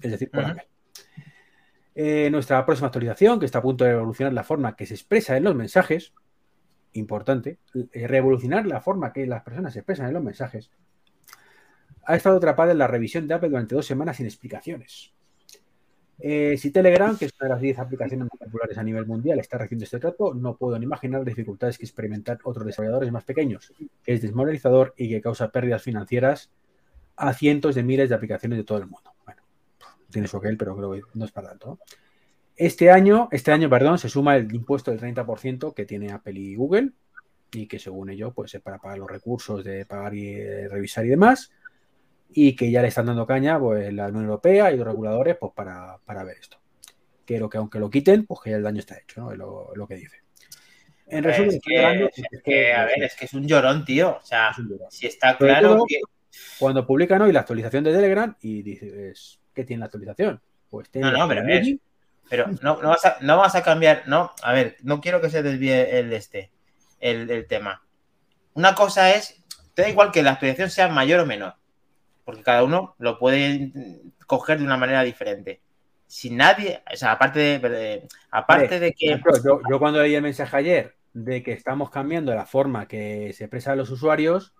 es decir, por. Apple. Eh, nuestra próxima actualización, que está a punto de revolucionar la forma que se expresa en los mensajes, importante, eh, revolucionar la forma que las personas expresan en los mensajes, ha estado atrapada en la revisión de Apple durante dos semanas sin explicaciones. Eh, si Telegram, que es una de las 10 aplicaciones más populares a nivel mundial, está recibiendo este trato, no puedo ni imaginar las dificultades que experimentan otros desarrolladores más pequeños, que es desmoralizador y que causa pérdidas financieras a cientos de miles de aplicaciones de todo el mundo. Bueno, tiene su aquel, pero creo que no es para tanto. Este año, este año, perdón, se suma el impuesto del 30% que tiene Apple y Google y que según ello, pues es para pagar los recursos de pagar y eh, revisar y demás y que ya le están dando caña pues la Unión Europea y los reguladores pues para, para ver esto. Que lo que aunque lo quiten, pues que ya el daño está hecho, ¿no? Es lo, lo que dice. En resumen, es que, es que, a ver, es que es un llorón, tío. O sea, si está claro todo, que. Cuando publican hoy la actualización de Telegram y dices, ¿qué tiene la actualización? Pues tiene No, no, pero ver, pero no, no, vas a, no vas a cambiar, no, a ver, no quiero que se desvíe el este, el, el tema. Una cosa es, te da igual que la actualización sea mayor o menor, porque cada uno lo puede coger de una manera diferente. Si nadie, o sea, aparte de, de- aparte de que. Yo, yo cuando leí el mensaje ayer de que estamos cambiando la forma que se expresan los usuarios,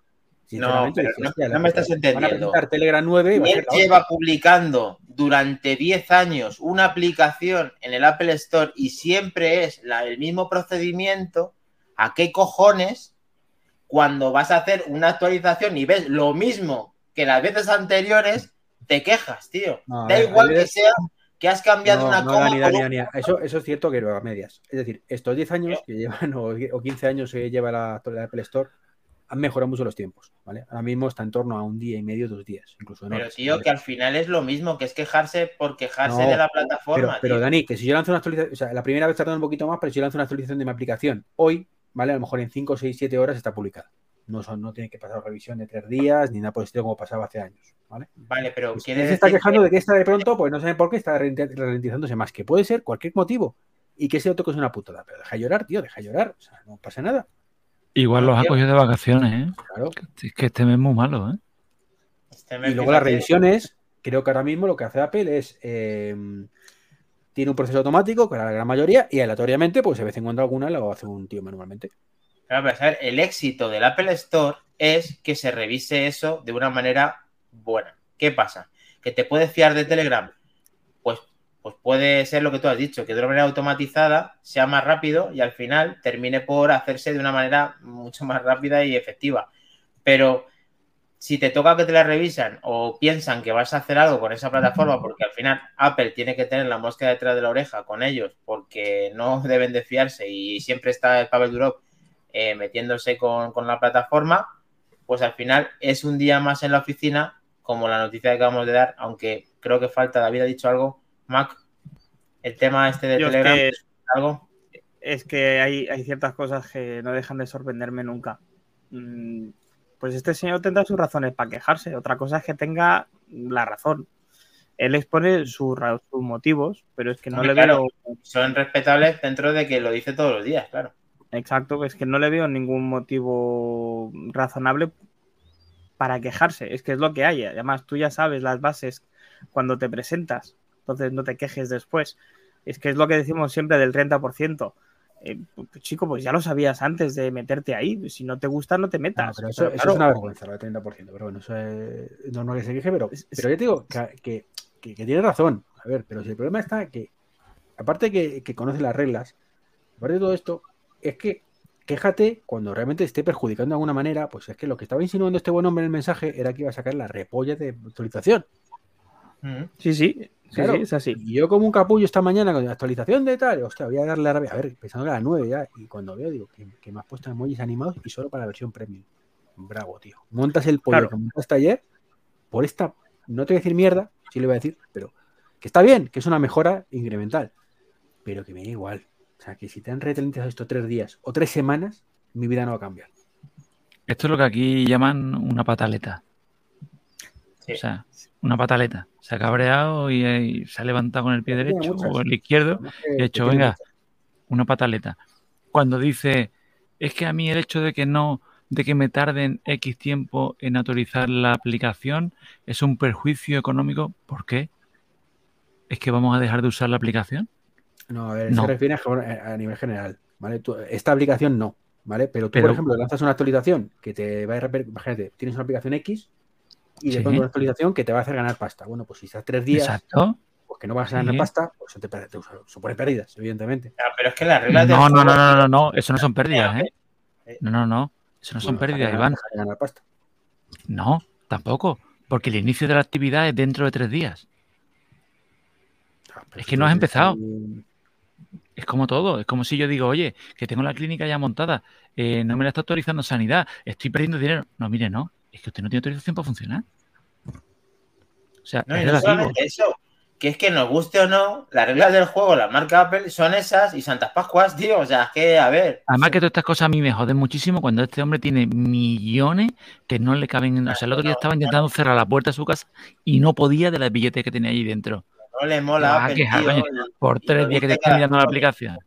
pero no- no me estás Van a entendiendo. presentar Telegram 9 y va Él lleva publicando durante 10 años una aplicación en el Apple Store y siempre es la- el mismo procedimiento. ¿A qué cojones cuando vas a hacer una actualización y ves lo mismo que las veces anteriores, te quejas, tío? No, da ver, igual que sea que has cambiado No, una no, coma Dani, por Dani, un- Dani, Eso, eso es cierto que lo a medias. Es decir, estos 10 años que llevan o, o 15 años que lleva la, la Apple Store mejorado mucho los tiempos, ¿vale? Ahora mismo está en torno a un día y medio, dos días, incluso Pero horas, tío, que al final es lo mismo, que es quejarse por quejarse No, de la plataforma. pero tío. Dani, que si yo lanzo una actualización, o sea, la primera vez tardó un poquito más, pero si yo lanzo una actualización de mi aplicación hoy, ¿vale? A lo mejor en 5, 6, 7 horas está publicada. No, son, no tiene que pasar revisión de 3 días ni nada por el estilo como pasaba hace años, ¿vale? Vale, pero Pues, se está quejando que- de que esta de pronto, pues no saben por qué está ralenti- ralentizándose más, que puede ser cualquier motivo. Y que ese otro que es una putada, pero deja llorar, tío, deja llorar, o sea, no pasa nada. Igual los ha cogido de vacaciones, ¿eh? Claro. Es que este mes es muy malo, ¿eh? Este mes, Y luego las revisiones, creo que ahora mismo lo que hace Apple es eh, tiene un proceso automático, que la gran mayoría, y aleatoriamente, pues de vez en cuando alguna lo hace un tío manualmente. Claro, pero, ¿sabes? el éxito del Apple Store es que se revise eso de una manera buena. ¿Qué pasa? ¿Que te puedes fiar de Telegram? Pues, puede ser lo que tú has dicho, que de una manera automatizada sea más rápido y al final termine por hacerse de una manera mucho más rápida y efectiva. Pero si te toca que te la revisan o piensan que vas a hacer algo con esa plataforma, porque al final Apple tiene que tener la mosca detrás de la oreja con ellos, porque no deben de fiarse y siempre está el Pavel Durov eh, metiéndose con, con la plataforma, pues al final es un día más en la oficina, como la noticia que acabamos de dar, aunque creo que falta, David ha dicho algo, Mac, el tema este de Yo es Telegram, que- algo. es que hay, hay ciertas cosas que no dejan de sorprenderme nunca. Mm, Pues este señor tendrá sus razones para quejarse. Otra cosa es que tenga la razón. Él expone sus, motivos, pero es que no le claro. veo. Son respetables dentro de que lo dice todos los días, claro. Exacto, es que no le veo ningún motivo razonable para quejarse. Es que es lo que hay. Además, tú ya sabes las bases cuando te presentas. Entonces no te quejes después. Es que es lo que decimos siempre del 30%. Eh, pues, chico, pues ya lo sabías antes de meterte ahí. Si no te gusta, no te No, metas. pero eso, Pero eso claro, es una vergüenza, lo del 30%. Pero bueno, eso es normal que se queje, pero, pero yo te digo que, que, que- que tiene razón. A ver, pero si el problema está que, aparte que, que conoce las reglas, aparte de todo esto, es que quéjate cuando realmente esté perjudicando de alguna manera, pues es que lo que estaba insinuando este buen hombre en el mensaje era que iba a sacar la repolla de actualización. Mm. Sí, sí, Claro. sí, es así. Y yo como un capullo esta mañana con la actualización de tal, hostia, voy a darle a, a ver, pensando que a las 9 ya, y cuando veo digo que, que me has puesto emojis animados y solo para la versión premium. Bravo, tío. Montas el pollo Claro. que montaste ayer por esta, no te voy a decir mierda, sí le voy a decir, pero que está bien, que es una mejora incremental, pero que me da igual. O sea, que si te han retrentado esto tres días o tres semanas, mi vida no va a cambiar. Esto es lo que aquí llaman una pataleta. Sí. O sea, una pataleta. Se ha cabreado y, y se ha levantado con el pie derecho muchas. o el izquierdo y ha hecho, venga, una pataleta. Cuando dice, es que a mí el hecho de que no, de que me tarden X tiempo en autorizar la aplicación es un perjuicio económico. ¿Por qué? ¿Es que vamos a dejar de usar la aplicación? No, a ver, No. se refiere a, a nivel general, ¿vale? Tú- esta aplicación no, ¿vale? Pero tú, Pero- por ejemplo, lanzas una actualización que te va a reper- imagínate, tienes una aplicación X y de Sí. pronto una actualización que te va a hacer ganar pasta. Bueno, pues si estás tres días, Exacto. pues que no vas a ganar Sí. pasta, pues te, te supone pérdidas, evidentemente. Ah, pero es que las reglas No, no, juego- no, no, no, no, eso no son pérdidas, ¿eh? Eh, No, no, no, eso no son pérdidas, de Iván. ganar- de pasta. No, tampoco, porque el inicio de la actividad es dentro de tres días. Es que no has empezado. Es como todo, es como si yo digo, oye, que tengo la clínica ya montada, eh, no me la está autorizando sanidad, estoy perdiendo dinero. No, mire, no, es que usted no tiene autorización para funcionar. O sea, no, es no solamente eso, que es que nos guste o no, las reglas del juego, la marca Apple son esas y Santas Pascuas, tío. O sea, es que, a ver. Además que todas estas cosas a mí me joden muchísimo cuando este hombre tiene millones que no le caben. O sea, el otro día estaba intentando cerrar la puerta de su casa y no podía de las billetes que tenía ahí dentro. No le mola. Apple, tío, por tres días que te está mirando la aplicación.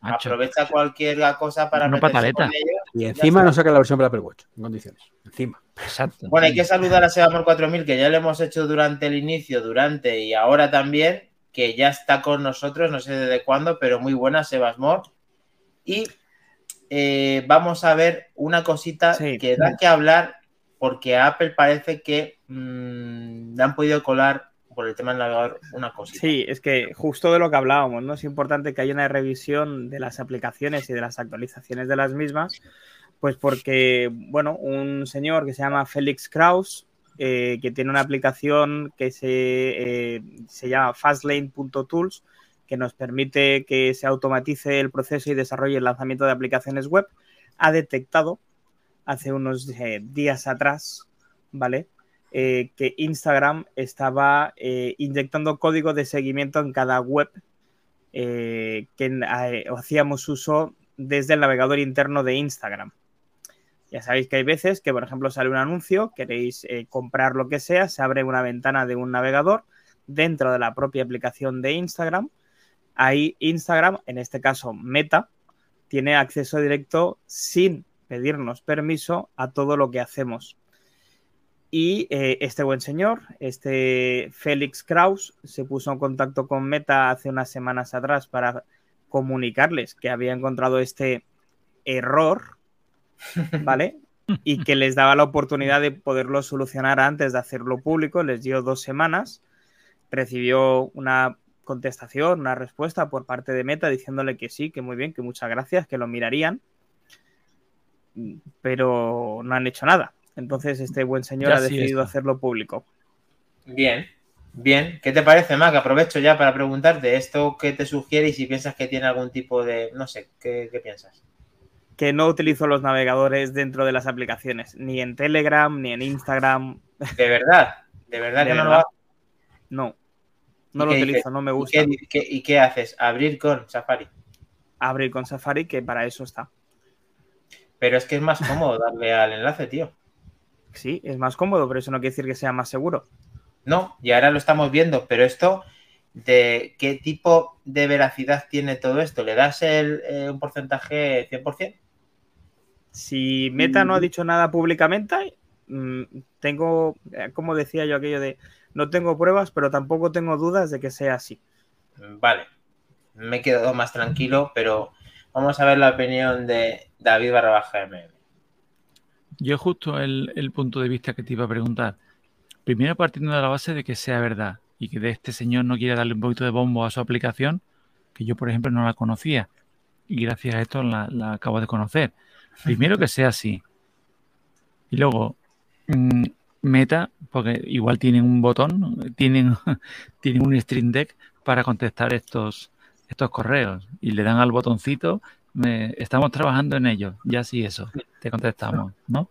Aprovecha cualquier cosa para. No pataleta. Y encima no saca la versión para Apple Watch en condiciones. Encima. Exacto. Bueno, hay que saludar a Sebamor 4000, que ya lo hemos hecho durante el inicio, durante y ahora también, que ya está con nosotros, no sé desde cuándo, pero muy buena, Sebasmor. Y eh, vamos a ver una cosita que da que hablar, porque a Apple parece que mmm, le han podido colar por el tema del navegador una cosita. Sí, es que justo de lo que hablábamos, ¿no? Es importante que haya una revisión de las aplicaciones y de las actualizaciones de las mismas pues porque, bueno, un señor que se llama Félix Kraus, eh, que tiene una aplicación que se, eh, se llama fastlane.tools, que nos permite que se automatice el proceso y desarrolle el lanzamiento de aplicaciones web, ha detectado hace unos eh, días atrás, ¿vale? Eh, que Instagram estaba eh, inyectando código de seguimiento en cada web que hacíamos uso desde el navegador interno de Instagram. Ya sabéis que hay veces que, por ejemplo, sale un anuncio, queréis eh, comprar lo que sea, se abre una ventana de un navegador dentro de la propia aplicación de Instagram. Ahí Instagram, en este caso Meta, tiene acceso directo sin pedirnos permiso a todo lo que hacemos. Y eh, este buen señor, este Félix Kraus, se puso en contacto con Meta hace unas semanas atrás para comunicarles que había encontrado este error ¿vale? Y que les daba la oportunidad de poderlo solucionar antes de hacerlo público. Les dio dos semanas. Recibió una contestación, una respuesta por parte de Meta diciéndole que sí, que muy bien, que muchas gracias, que lo mirarían. Pero no han hecho nada. Entonces este buen señor ya ha decidido hacerlo público. Bien, bien. ¿Qué te parece, Mac? Aprovecho ya para preguntarte esto que te sugiere y si piensas que tiene algún tipo de... No sé, ¿qué, qué piensas? que no utilizo los navegadores dentro de las aplicaciones, ni en Telegram, ni en Instagram. ¿De verdad? ¿De verdad que no lo hago? No, no lo utilizo, no me gusta. ¿y qué, ¿Y qué haces? ¿Abrir con Safari? Abrir con Safari, que para eso está. Pero es que es más cómodo darle al enlace, tío. Sí, es más cómodo, pero eso no quiere decir que sea más seguro. No, y ahora lo estamos viendo, pero esto, ¿de qué tipo de veracidad tiene todo esto? ¿Le das el, eh, un porcentaje 100%? Si Meta no ha dicho nada públicamente, mm, tengo, eh, como decía yo aquello de, no tengo pruebas, pero tampoco tengo dudas de que sea así. Vale, me he quedado más tranquilo, pero vamos a ver la opinión de David barra MM. Yo justo el, el punto de vista que te iba a preguntar. Primero partiendo de la base de que sea verdad y que de este señor no quiera darle un poquito de bombo a su aplicación, que yo por ejemplo no la conocía y gracias a esto la, acabo de conocer. Primero que sea así. Y luego, mm, Meta, porque igual tienen un botón, tienen, tienen un Stream Deck para contestar estos, estos correos y le dan al botoncito, estamos trabajando en ello, ya sí eso, te contestamos, ¿no?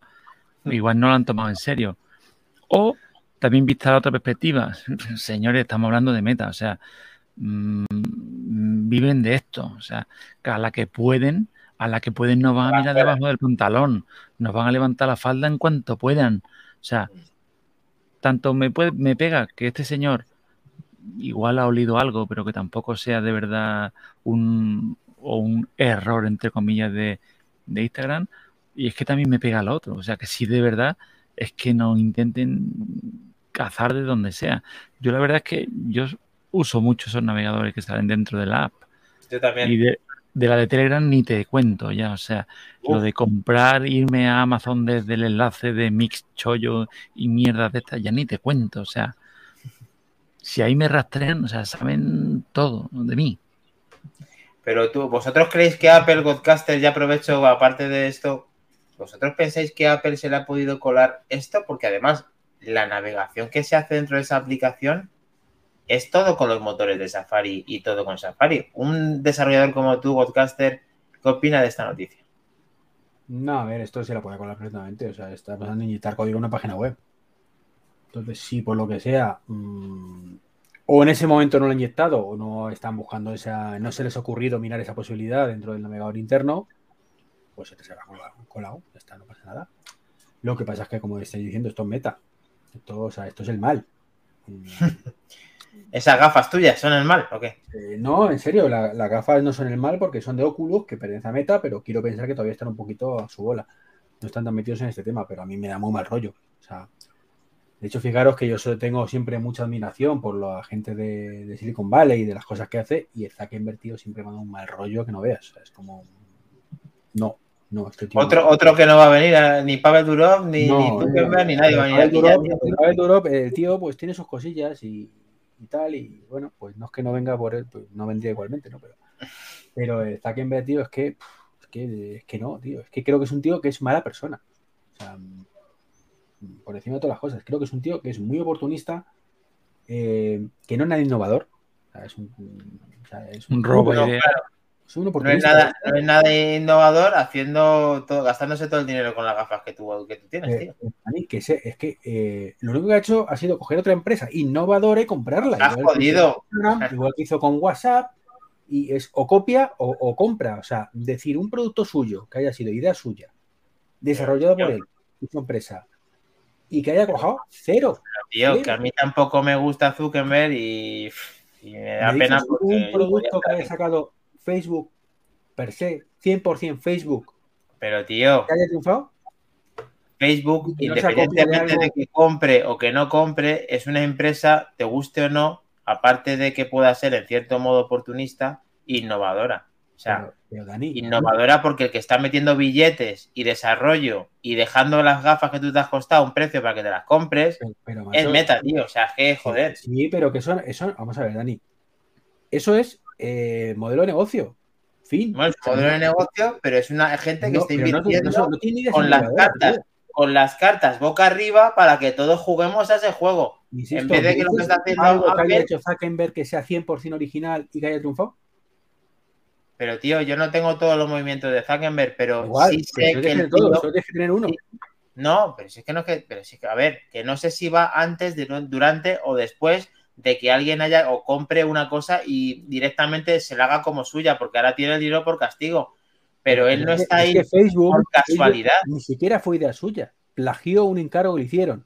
Igual no lo han tomado en serio. O también vista la otra perspectiva, señores, estamos hablando de meta, o sea, mm, viven de esto, o sea, a la que pueden, a la que pueden nos van a mirar debajo del pantalón, nos van a levantar la falda en cuanto puedan. O sea, tanto me, puede, me pega que este señor igual ha olido algo, pero que tampoco sea de verdad un, o un error, entre comillas, de, de Instagram. Y es que también me pega al otro. O sea, que si de verdad es que no intenten cazar de donde sea. Yo la verdad es que yo uso mucho esos navegadores que salen dentro de la app. Yo también. Y de, de la de Telegram ni te cuento ya, o sea, lo de comprar, irme a Amazon desde el enlace de Mix Chollo y mierdas de estas, ya ni te cuento, o sea, si ahí me rastrean, o sea, saben todo de mí. Pero tú, ¿vosotros creéis que Apple Godcaster, ya aprovecho, aparte de esto, ¿vosotros pensáis que Apple se le ha podido colar esto? Porque además, la navegación que se hace dentro de esa aplicación es todo con los motores de Safari y todo con Safari. Un desarrollador como tú, Godcaster, ¿qué opina de esta noticia? No, a ver, esto se la puede colar perfectamente. O sea, está pasando en inyectar código en una página web. Entonces, si por lo que sea, mmm, o en ese momento no lo han inyectado, o no están buscando esa, no se les ha ocurrido mirar esa posibilidad dentro del navegador interno, pues se te será colado, ya está, no pasa nada. Lo que pasa es que, como estoy diciendo, esto es meta. Esto, o sea, esto es el mal. ¿Esas gafas tuyas son el mal o qué? Eh, no, en serio, la, las gafas no son el mal porque son de Oculus, que pertenece a Meta, pero quiero pensar que todavía están un poquito a su bola. No están tan metidos en este tema, pero a mí me da muy mal rollo. O sea, de hecho, fijaros que yo tengo siempre mucha admiración por la gente de, de, Silicon Valley y de las cosas que hace, y el Zack invertido siempre me da un mal rollo que no veas. O sea, es como. No, no, este tío otro, no. otro que no va a venir, eh, ni Pavel Durov, ni, No, ni no, Zuckerberg, ni nadie va a venir Pavel aquí. Durov- ya, tío. Pavel Durov, el tío, pues tiene sus cosillas y, y tal, y bueno, pues no es que no venga por él, pues no vendría igualmente, ¿no? Pero, pero el Zuckerberg, tío, es que, es que, es que no, tío, es que creo que es un tío que es mala persona. O sea, mm, por encima de todas las cosas, creo que es un tío que es muy oportunista, eh, que no es nada innovador. O sea, es un, o sea, es Un robo claro, un no es, nada, no es nada innovador haciendo todo, gastándose todo el dinero con las gafas que tú, que tú tienes, Eh, tío. a mí, que sé, es que eh, lo único que ha hecho ha sido coger otra empresa innovadora y comprarla. Está Igual que jodido. igual que hizo con WhatsApp, y es o copia o, o compra. O sea, decir un producto suyo, que haya sido idea suya, desarrollado por él y su empresa, y que haya cojado cero. Tío, que a mí tampoco me gusta Zuckerberg y, y me da Me pena porque un producto que haya sacado Facebook per se, 100% Facebook, Pero tío, que haya triunfado. Facebook, no de independientemente de, que compre o que no compre, es una empresa, te guste o no, aparte de que pueda ser en cierto modo oportunista, innovadora. O sea, Pero, pero, Dani, innovadora porque el que está metiendo billetes y desarrollo y dejando las gafas que tú te has costado un precio para que te las compres, pero- es meta, tío. O sea, es que, joder. Sí, pero que eso, eso, vamos a ver, Dani. Eso es eh, modelo de negocio. Fin. Bueno, es modelo de negocio, pero es una gente que no, está invirtiendo no- no tiene ideas con las cartas. con las cartas boca arriba para que todos juguemos a ese juego. Insisto, En vez de que lo que ¿dices está haciendo algo que haya hecho Zuckerberg que sea 100% original y que haya triunfado? Pero, tío, yo no tengo todos los movimientos de Zuckerberg, pero Igual, sí sé que tienes el todo, tío- solo tienes que tener uno. Sí. No, pero si es que no es que, pero si es que, a ver, que no sé si va antes, de- durante o después de que alguien haya o compre una cosa y directamente se la haga como suya, porque ahora tiene el dinero por castigo. Pero él no está es ahí que Facebook, por casualidad. Facebook ni siquiera fue idea suya. Plagió un encargo que le hicieron.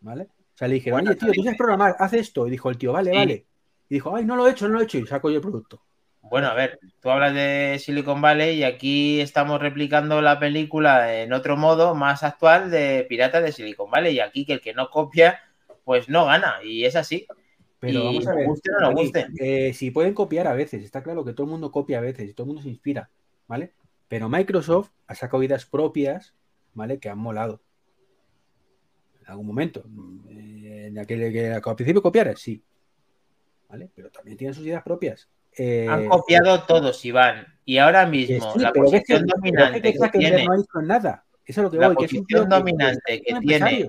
¿Vale? O sea, le dijeron, Bueno, oye, tío, tú sabes programar, haz esto. Y dijo el tío, vale, Sí. vale. Y dijo, ay, no lo he hecho, no lo he hecho. Y sacó yo el producto. Bueno, a ver, tú hablas de Silicon Valley y aquí estamos replicando la película en otro modo más actual de Piratas de Silicon Valley. Y aquí que el que no copia, pues no gana. Y es así. Pero Y vamos a ver, guste o no nos Dani, guste. eh, si pueden copiar a veces, está claro que todo el mundo copia a veces y todo el mundo se inspira, ¿vale? Pero Microsoft ha sacado ideas propias, ¿vale? Que han molado. En algún momento. Eh, En aquel que al principio copiara, sí. ¿Vale? Pero también tienen sus ideas propias. Eh, Han copiado todos, Iván. Y ahora mismo sí, la es que- posición es dominante que tiene, no ha hecho nada. Eso es lo que la voy, que es un posición que- dominante que tiene.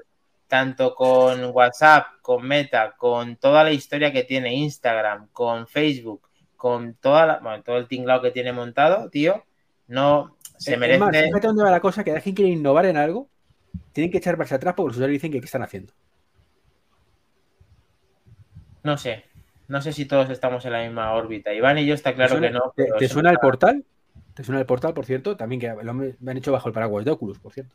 Tanto con WhatsApp, con Meta, con toda la historia que tiene Instagram, con Facebook, con toda la, bueno, todo el tinglado que tiene montado, tío, no se Es merece. más, fíjate dónde va la cosa, que cada quien quiere innovar en algo, tienen que echar marcha atrás porque los usuarios dicen que qué están haciendo. No sé. No sé si todos estamos en la misma órbita. Iván y yo está claro ¿Te suena, que no. ¿te- ¿te suena el portal? ¿Te suena el portal, por cierto? También que lo han me han hecho bajo el paraguas de Oculus, por cierto.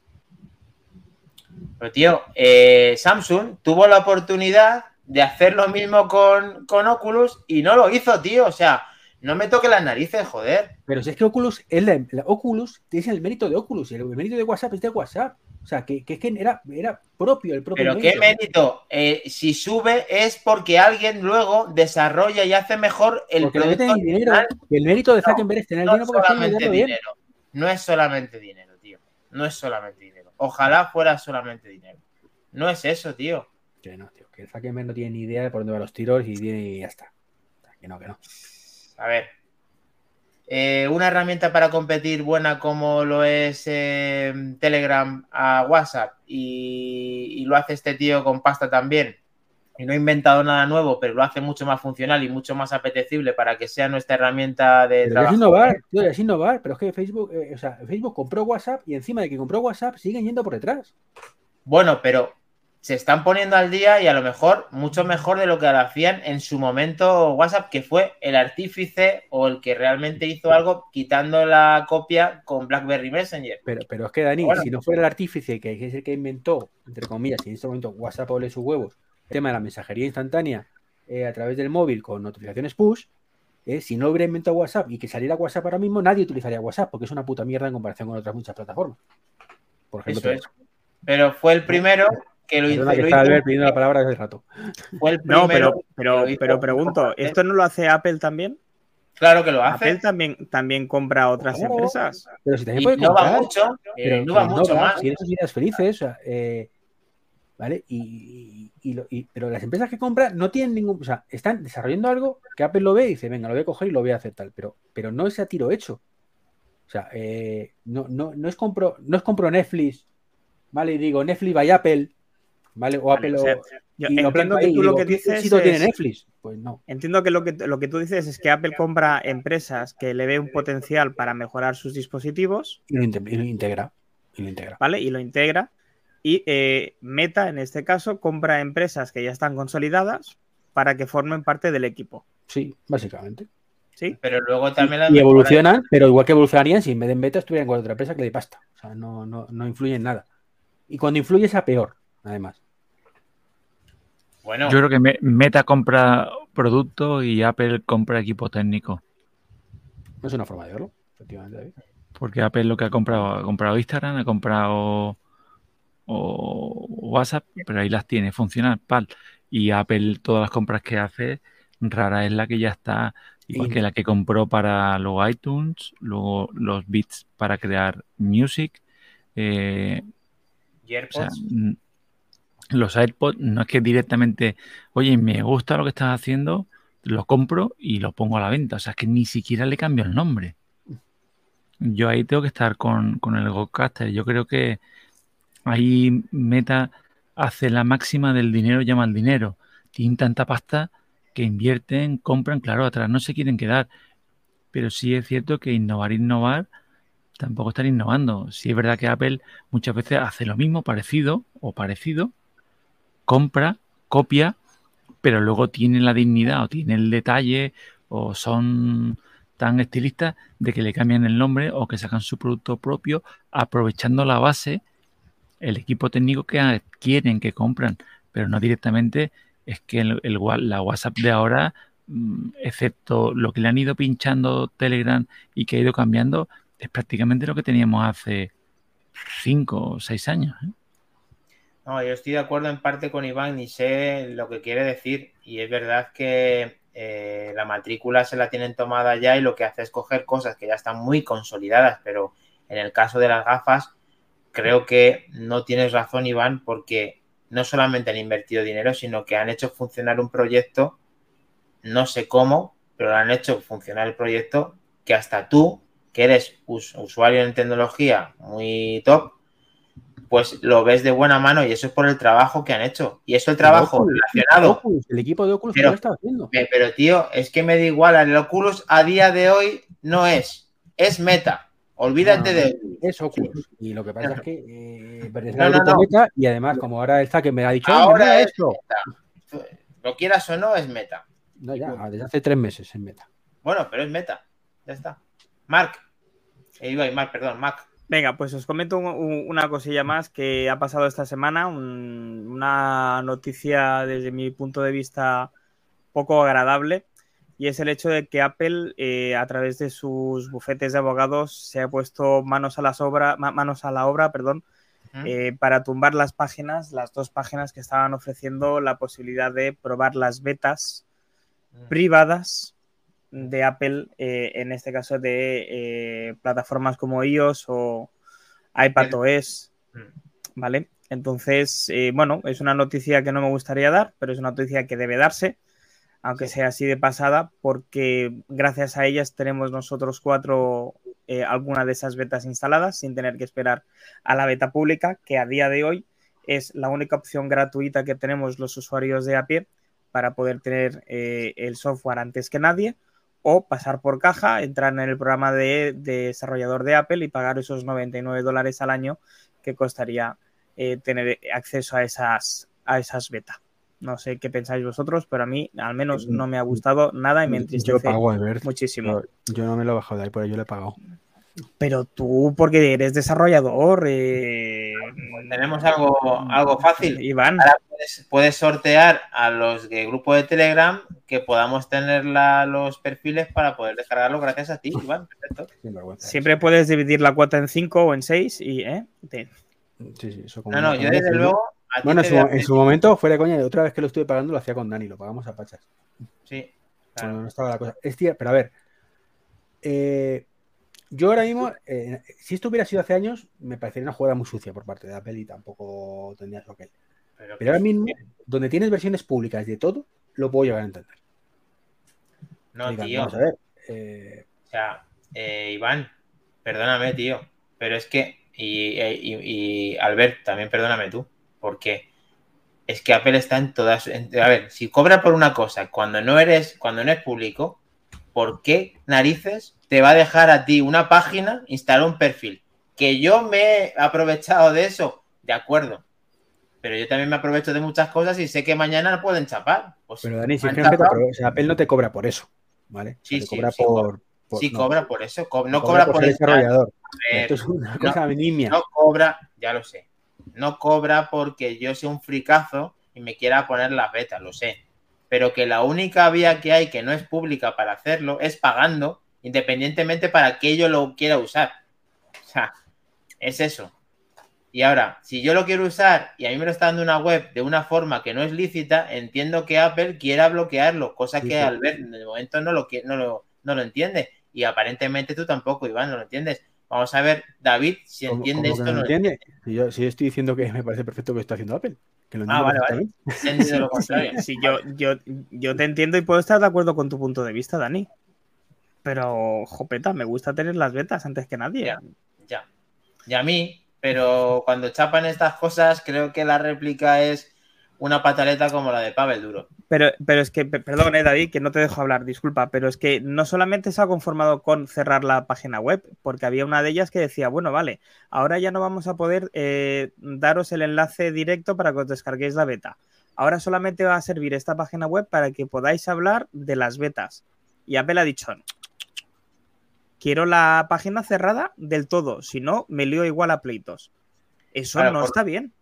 Pero, tío, eh, Samsung tuvo la oportunidad de hacer lo mismo con, con Oculus y no lo hizo, tío. O sea, no me toque las narices, joder. Pero si es que Oculus es la, la Oculus, es el mérito de Oculus y el mérito de WhatsApp es de WhatsApp. O sea, que, que es que era, era propio el propio Pero qué mérito. Eh, si sube es porque alguien luego desarrolla y hace mejor el Porque le producto. meten el dinero. el mérito de No, Zuckerberg es tener el No dinero porque solamente vendiendo bien. dinero. No es solamente dinero, tío. No es solamente dinero. Ojalá fuera solamente dinero. No es eso, tío. Que no, tío, que Zuckerberg no tiene ni idea de por dónde van los tiros y, tiene- y ya está. Que no, que no. A ver. Eh, una herramienta para competir buena como lo es eh, Telegram a WhatsApp y, y lo hace este tío con pasta también. Y no ha inventado nada nuevo, pero lo hace mucho más funcional y mucho más apetecible para que sea nuestra herramienta de Pero trabajo. es innovar, tío, es innovar, pero es que Facebook, eh, o sea, Facebook compró WhatsApp y encima de que compró WhatsApp siguen yendo por detrás. Bueno, pero se están poniendo al día y a lo mejor mucho mejor de lo que lo hacían en su momento WhatsApp, que fue el artífice o el que realmente hizo algo quitando la copia con BlackBerry Messenger. Pero, pero es que Dani, Bueno. si no fuera el artífice que es el que inventó, entre comillas, y en este momento WhatsApp ole sus huevos, tema de la mensajería instantánea eh, a través del móvil con notificaciones push, eh, si no hubiera inventado WhatsApp y que saliera WhatsApp ahora mismo, nadie utilizaría WhatsApp porque es una puta mierda en comparación con otras muchas plataformas. Por ejemplo, Eso es. Pero fue el primero que lo hizo. Que lo hizo- pidiendo la palabra hace rato. fue el No, primero pero, pero, pero un pregunto. ¿esto no lo hace Apple también? Claro que lo hace. Apple también, también compra otras Claro. empresas. Pero si también Y puede no va mucho, eh, pero, no va pero mucho va, más. Sus ideas felices, o sea, eh, ¿vale? Y, y- y lo- y- pero las empresas que compran no tienen ningún, o sea, están desarrollando algo que Apple lo ve y dice, venga, lo voy a coger y lo voy a hacer tal, pero, pero no es a tiro hecho. O sea, eh, no, no, no es compro, no es compro Netflix, ¿vale? Y digo Netflix by Apple, ¿vale? O Apple O sea, yo y lo entiendo planto que tú lo que ¿qué dices tiene es- Netflix? Pues no. Entiendo que lo que lo que tú dices es que Apple compra empresas que le ve un potencial para mejorar sus dispositivos, lo, y lo integra. Y lo integra. ¿vale? Y lo integra. Y eh, Meta, en este caso, compra empresas que ya están consolidadas para que formen parte del equipo. Sí, básicamente. ¿Sí? Pero luego también las y mejoras- evolucionan, pero igual que evolucionarían si en vez de en beta estuvieran con otra empresa que le dé pasta. O sea, no, no, no influye en nada. Y cuando influye es a peor, además. Bueno, Yo creo que Me- Meta compra productos y Apple compra equipo técnico. No es una forma de verlo, efectivamente. David. Porque Apple lo que ha comprado, ha comprado Instagram, ha comprado o WhatsApp, pero ahí las tiene, funciona pal. Y Apple, todas las compras que hace, rara es la que ya está, igual Sí. que la que compró para luego iTunes, luego los bits para crear music. eh, y o sea, AirPods, mm, los AirPods no es que directamente, oye, me gusta lo que estás haciendo, lo compro y lo pongo a la venta. O sea, es que ni siquiera le cambio el nombre. Yo ahí tengo que estar con, con el Gocaster. Yo creo que ahí Meta hace la máxima del dinero llama al dinero. Tienen tanta pasta que invierten, compran, claro, atrás no se quieren quedar. Pero sí es cierto que innovar, innovar, tampoco están innovando. Sí es verdad que Apple muchas veces hace lo mismo, parecido o parecido, compra, copia, pero luego tiene la dignidad o tiene el detalle o son tan estilistas de que le cambian el nombre o que sacan su producto propio aprovechando la base, el equipo técnico que adquieren, que compran, pero no directamente es que el, la WhatsApp de ahora, mm, excepto lo que le han ido pinchando Telegram y que ha ido cambiando, es prácticamente lo que teníamos hace cinco o seis años. ¿eh? No, yo estoy de acuerdo en parte con Iván y sé lo que quiere decir. Y es verdad que eh, la matrícula se la tienen tomada ya y lo que hace es coger cosas que ya están muy consolidadas. Pero en el caso de las gafas, creo que no tienes razón, Iván, porque no solamente han invertido dinero, sino que han hecho funcionar un proyecto, no sé cómo, pero han hecho funcionar el proyecto que hasta tú, que eres us- usuario en tecnología muy top, pues lo ves de buena mano y eso es por el trabajo que han hecho. Y eso el trabajo Oculus, relacionado. Oculus, el equipo de Oculus Pero- lo está haciendo. Pero tío, es que me da igual, el Oculus a día de hoy no es, es meta. Olvídate No, de... Es Oculus. Y lo que pasa es que eh, pertenece No, al no, grupo no. Meta y además, como ahora el Zaque me ha dicho, "Oye, Ahora mira es esto. meta. Lo quieras o no, es meta. No, ya, desde hace tres meses en Meta. Bueno, pero es meta. Ya está. Mark. Eh, Ibai, Mark, perdón, Mac. Venga, pues os comento un- un- una cosilla más que ha pasado esta semana, un- una noticia desde mi punto de vista poco agradable, y es el hecho de que Apple, eh, a través de sus bufetes de abogados, se ha puesto manos a, las obra, ma- manos a la obra perdón, eh, para tumbar las páginas, las dos páginas que estaban ofreciendo la posibilidad de probar las betas privadas de Apple, eh, en este caso de plataformas como iOS o iPadOS. ¿vale? Entonces, bueno, es una noticia que no me gustaría dar, pero es una noticia que debe darse, aunque sea así de pasada, porque gracias a ellas tenemos nosotros cuatro eh, alguna de esas betas instaladas sin tener que esperar a la beta pública, que a día de hoy es la única opción gratuita que tenemos los usuarios de a pie para poder tener eh, el software antes que nadie o pasar por caja, entrar en el programa de, desarrollador de Apple y pagar esos 99 dólares al año que costaría eh, tener acceso a esas, a esas beta. No sé qué pensáis vosotros, pero a mí al menos no me ha gustado nada y me entristece yo pago, Albert. muchísimo. Yo, yo, no me lo he bajado de ahí, pero yo le he pagado. Pero tú, porque eres desarrollador, eh... pues tenemos algo, algo fácil. Iván. Ahora puedes, puedes, sortear a los de grupo de Telegram que podamos tener la, los perfiles para poder descargarlo gracias a ti, Iván. Perfecto. Siempre puedes dividir la cuota en 5 o en 6 y, ¿eh? Te... Sí, sí, eso como no, no, yo desde luego. Bueno, en su, en su, momento, fuera de coña, otra vez que lo estuve pagando lo hacía con Dani, lo pagamos a Pachas. Sí. Claro. Bueno, no estaba la cosa. Pero a ver. Eh, yo ahora mismo, eh, si esto hubiera sido hace años, me parecería una jugada muy sucia por parte de Apple y tampoco tendrías lo que él. Pero, pero ahora mismo, donde tienes versiones públicas de todo, lo puedo llegar a entender. No, Digan, tío. Vamos a ver. Eh... O sea, Iván, perdóname, tío. Pero es que, y, y, y, Albert, también perdóname tú, porque es que Apple está en todas. En, a ver, si cobra por una cosa cuando no eres, cuando no es público, ¿por qué narices te va a dejar a ti una página, instalar un perfil? Que yo me he aprovechado de eso, de acuerdo. Pero yo también me aprovecho de muchas cosas y sé que mañana pueden chapar. Pues pero Dani, si es que o sea, Apple no te cobra por eso, ¿vale? Sí, cobra sí, por, por, sí, no, cobra por eso. Co no cobra, cobra por, por el desarrollador. Ver, Esto es una cosa no, nimia. No cobra, ya lo sé. No cobra porque yo sea un fricazo y me quiera poner las betas, lo sé. Pero que la única vía que hay que no es pública para hacerlo es pagando, independientemente para que yo lo quiera usar. O sea, es eso. Y ahora, si yo lo quiero usar y a mí me lo está dando una web de una forma que no es lícita, entiendo que Apple quiera bloquearlo, cosa que sí, sí. al ver en el momento no lo, no, lo, no lo entiende. Y aparentemente tú tampoco, Iván, no lo entiendes. Vamos a ver, David, si entiende esto. no lo entiende. Si yo, si yo estoy diciendo que me parece perfecto que está haciendo Apple. Que lo ah, vale, vale. Lo contrario. Sí, yo, yo, yo te entiendo y puedo estar de acuerdo con tu punto de vista, Dani. Pero, jopeta, me gusta tener las betas antes que nadie. Ya, ya. Y a mí, pero cuando chapan estas cosas, creo que la réplica es una pataleta como la de Pavel Duro. Pero, pero es que, perdón, eh, David, que no te dejo hablar, disculpa, pero es que no solamente se ha conformado con cerrar la página web, porque había una de ellas que decía, bueno, vale, ahora ya no vamos a poder eh, daros el enlace directo para que os descarguéis la beta. Ahora solamente va a servir esta página web para que podáis hablar de las betas. Y Apple ha dicho, quiero la página cerrada del todo, si no, me lío igual a pleitos. Eso claro, no por... está bien.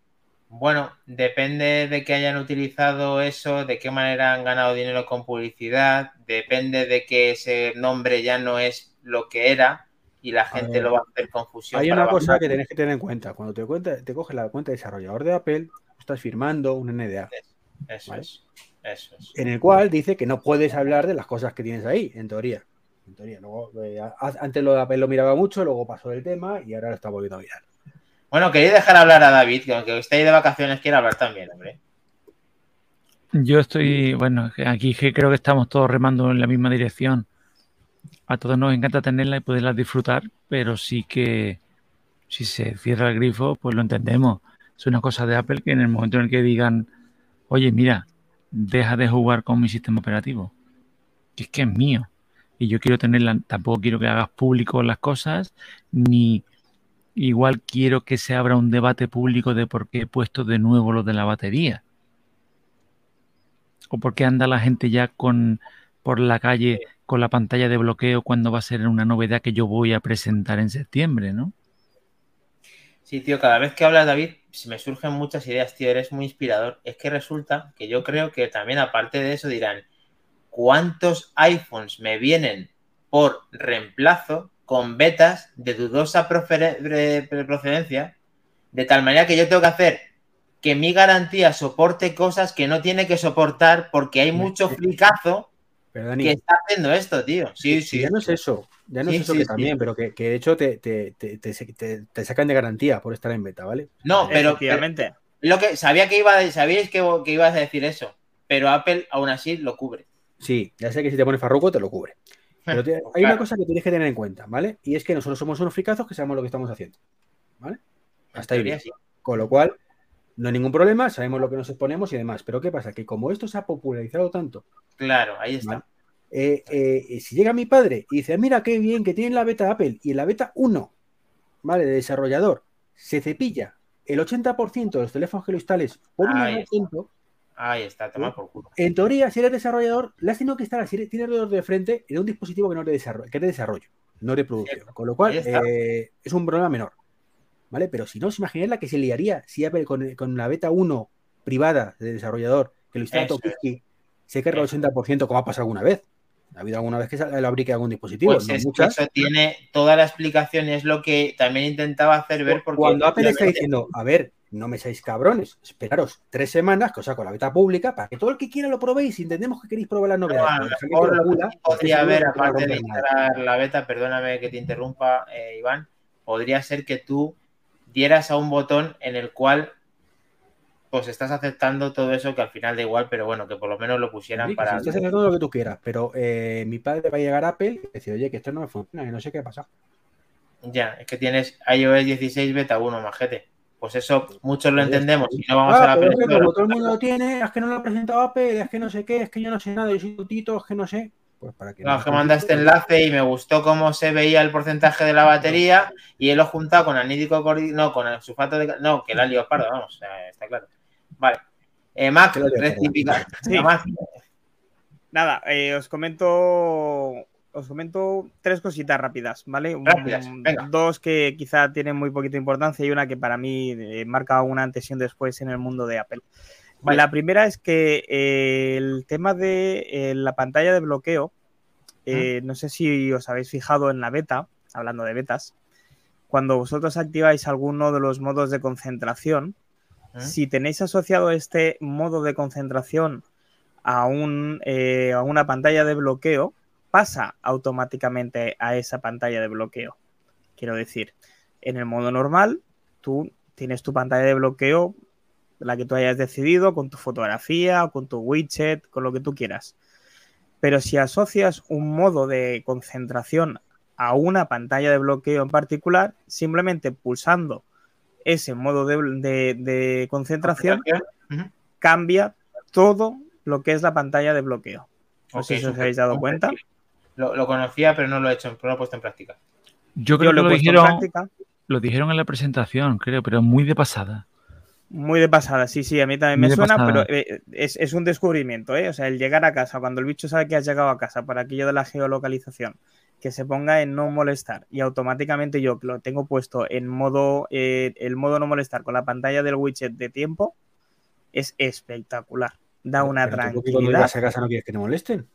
Bueno, depende de que hayan utilizado eso, de qué manera han ganado dinero con publicidad, depende de que ese nombre ya no es lo que era y la gente lo va a hacer confusión. Hay una cosa que tenés que tener en cuenta. Cuando te, cuenta, te coges la cuenta de desarrollador de Apple, estás firmando un NDA. Eso ¿vale? es. Eso es. En el cual dice que no puedes hablar de las cosas que tienes ahí, en teoría. En teoría. Luego, eh, antes lo de Apple lo miraba mucho, luego pasó del tema y ahora lo está volviendo a mirar. Bueno, queréis dejar hablar a David, que aunque estéis de vacaciones, quiere hablar también, hombre. Yo estoy, bueno, aquí creo que estamos todos remando en la misma dirección. A todos nos encanta tenerla y poderla disfrutar, pero sí que si se cierra el grifo, pues lo entendemos. Es una cosa de Apple que en el momento en el que digan, oye, mira, deja de jugar con mi sistema operativo, que es que es mío. Y yo quiero tenerla, tampoco quiero que hagas público las cosas, ni igual quiero que se abra un debate público de por qué he puesto de nuevo lo de la batería. O por qué anda la gente ya con por la calle con la pantalla de bloqueo cuando va a ser una novedad que yo voy a presentar en septiembre, ¿no? Sí, tío, cada vez que hablas, David, me surgen muchas ideas, tío, eres muy inspirador. Es que resulta que yo creo que también, aparte de eso, dirán, ¿cuántos iPhones me vienen por reemplazo con betas de dudosa procedencia, de tal manera que yo tengo que hacer que mi garantía soporte cosas que no tiene que soportar porque hay mucho fricazo pero Dani, que está haciendo esto, tío. Sí, sí. Ya no es eso, ya no sí, es eso sí, que sí. también, pero que, que, de hecho te, te, te, te, sacan de garantía por estar en beta, ¿vale? No, pero, pero lo que sabía que iba, sabíais que, que ibas a decir eso, pero Apple aún así lo cubre. Sí, ya sé que si te pones farruco te lo cubre. Pero te, hay claro. una cosa que tienes que tener en cuenta, ¿vale? Y es que nosotros somos unos fricazos que sabemos lo que estamos haciendo, ¿vale? Hasta ahí bien. Sí. Con lo cual, no hay ningún problema, sabemos lo que nos exponemos y demás. Pero ¿qué pasa? Que como esto se ha popularizado tanto. Claro, ahí está. Eh, eh, si llega mi padre y dice, mira qué bien que tiene la beta Apple y en la beta 1, ¿vale? De desarrollador, se cepilla el 80% de los teléfonos que lo instales por un momento, Ahí está, toma por culo. en teoría, si eres desarrollador, le has tenido que instalar, si eres- tienes alrededor de frente, en un dispositivo que no es de desarrollo, que es de desarrollo, no de producción. Con lo cual, eh, es un problema menor. ¿Vale? Pero si no, os imagináis la que se liaría si Apple con, con la beta 1 privada de desarrollador, que lo instala. Whisky, se carga el Eso. 80%, como ha pasado alguna vez. Ha habido alguna vez que se lo abrique algún dispositivo, Pues no es que eso tiene toda la explicación es lo que también intentaba hacer ver porque Cuando Apple está diciendo, a ver, no me seáis cabrones, esperaros tres semanas que os saco la beta pública para que todo el que quiera lo probéis entendemos que queréis probar las novedades. a lo Pero dejadme mejor que lo lo que pula, sí podría seguro haber, aparte de instalar la beta, perdóname que te interrumpa, eh, Iván, podría ser que tú dieras a un botón en el cual pues estás aceptando todo eso que al final da igual, pero bueno, que por lo menos lo pusieran Sí, para... si estás haciendo lo que tú quieras, pero eh, mi padre va a llegar a Apple y decir, oye, que esto no me funciona, que no sé qué ha pasado. Ya, es que tienes iOS 16 beta 1, majete. Pues eso muchos lo entendemos y no vamos Ah, a la pero Apple es que Store. como todo el mundo lo tiene, es que no lo ha presentado Apple, es que no sé qué, es que yo no sé nada, yo soy tutito, es que no sé. Pues para que No, es que manda este enlace y me gustó cómo se veía el porcentaje de la batería y él lo juntado con anídico no, con el sulfato de... No, que la leopardo, vamos, está claro. Vale. Eh, Mac, rectificar. Sí. Nada, eh, os comento. Os comento tres cositas rápidas, ¿vale? Rápidas. Dos que quizá tienen muy poquita importancia y una que para mí eh, marca una antes y un después en el mundo de Apple. Vale. La primera es que eh, el tema de eh, la pantalla de bloqueo, eh, no sé si os habéis fijado en la beta, hablando de betas, cuando vosotros activáis alguno de los modos de concentración, si tenéis asociado este modo de concentración a, un, a una pantalla de bloqueo, pasa automáticamente a esa pantalla de bloqueo. Quiero decir, en el modo normal, tú tienes tu pantalla de bloqueo, la que tú hayas decidido, con tu fotografía, con tu widget, con lo que tú quieras. Pero si asocias un modo de concentración a una pantalla de bloqueo en particular, simplemente pulsando ese modo de, de- de concentración, cambia todo lo que es la pantalla de bloqueo. No sé Ok, si os habéis dado cuenta. Lo, lo conocía, pero no lo he hecho, no lo he puesto en práctica. Yo Yo creo que lo he lo dijeron, práctica. lo dijeron en la presentación, creo, pero muy de pasada. Muy de pasada, sí, sí, a mí también Muy me suena, pasada. pero eh, es, es un descubrimiento, ¿eh? O sea, el llegar a casa, cuando el bicho sabe que has llegado a casa para aquello de la geolocalización, que se ponga en no molestar y automáticamente yo que lo tengo puesto en modo, eh, el modo no molestar con la pantalla del widget de tiempo, es espectacular. Da una Pero tú, ¿por qué Cuando tranquilidad llegas a casa no quieres que te molesten.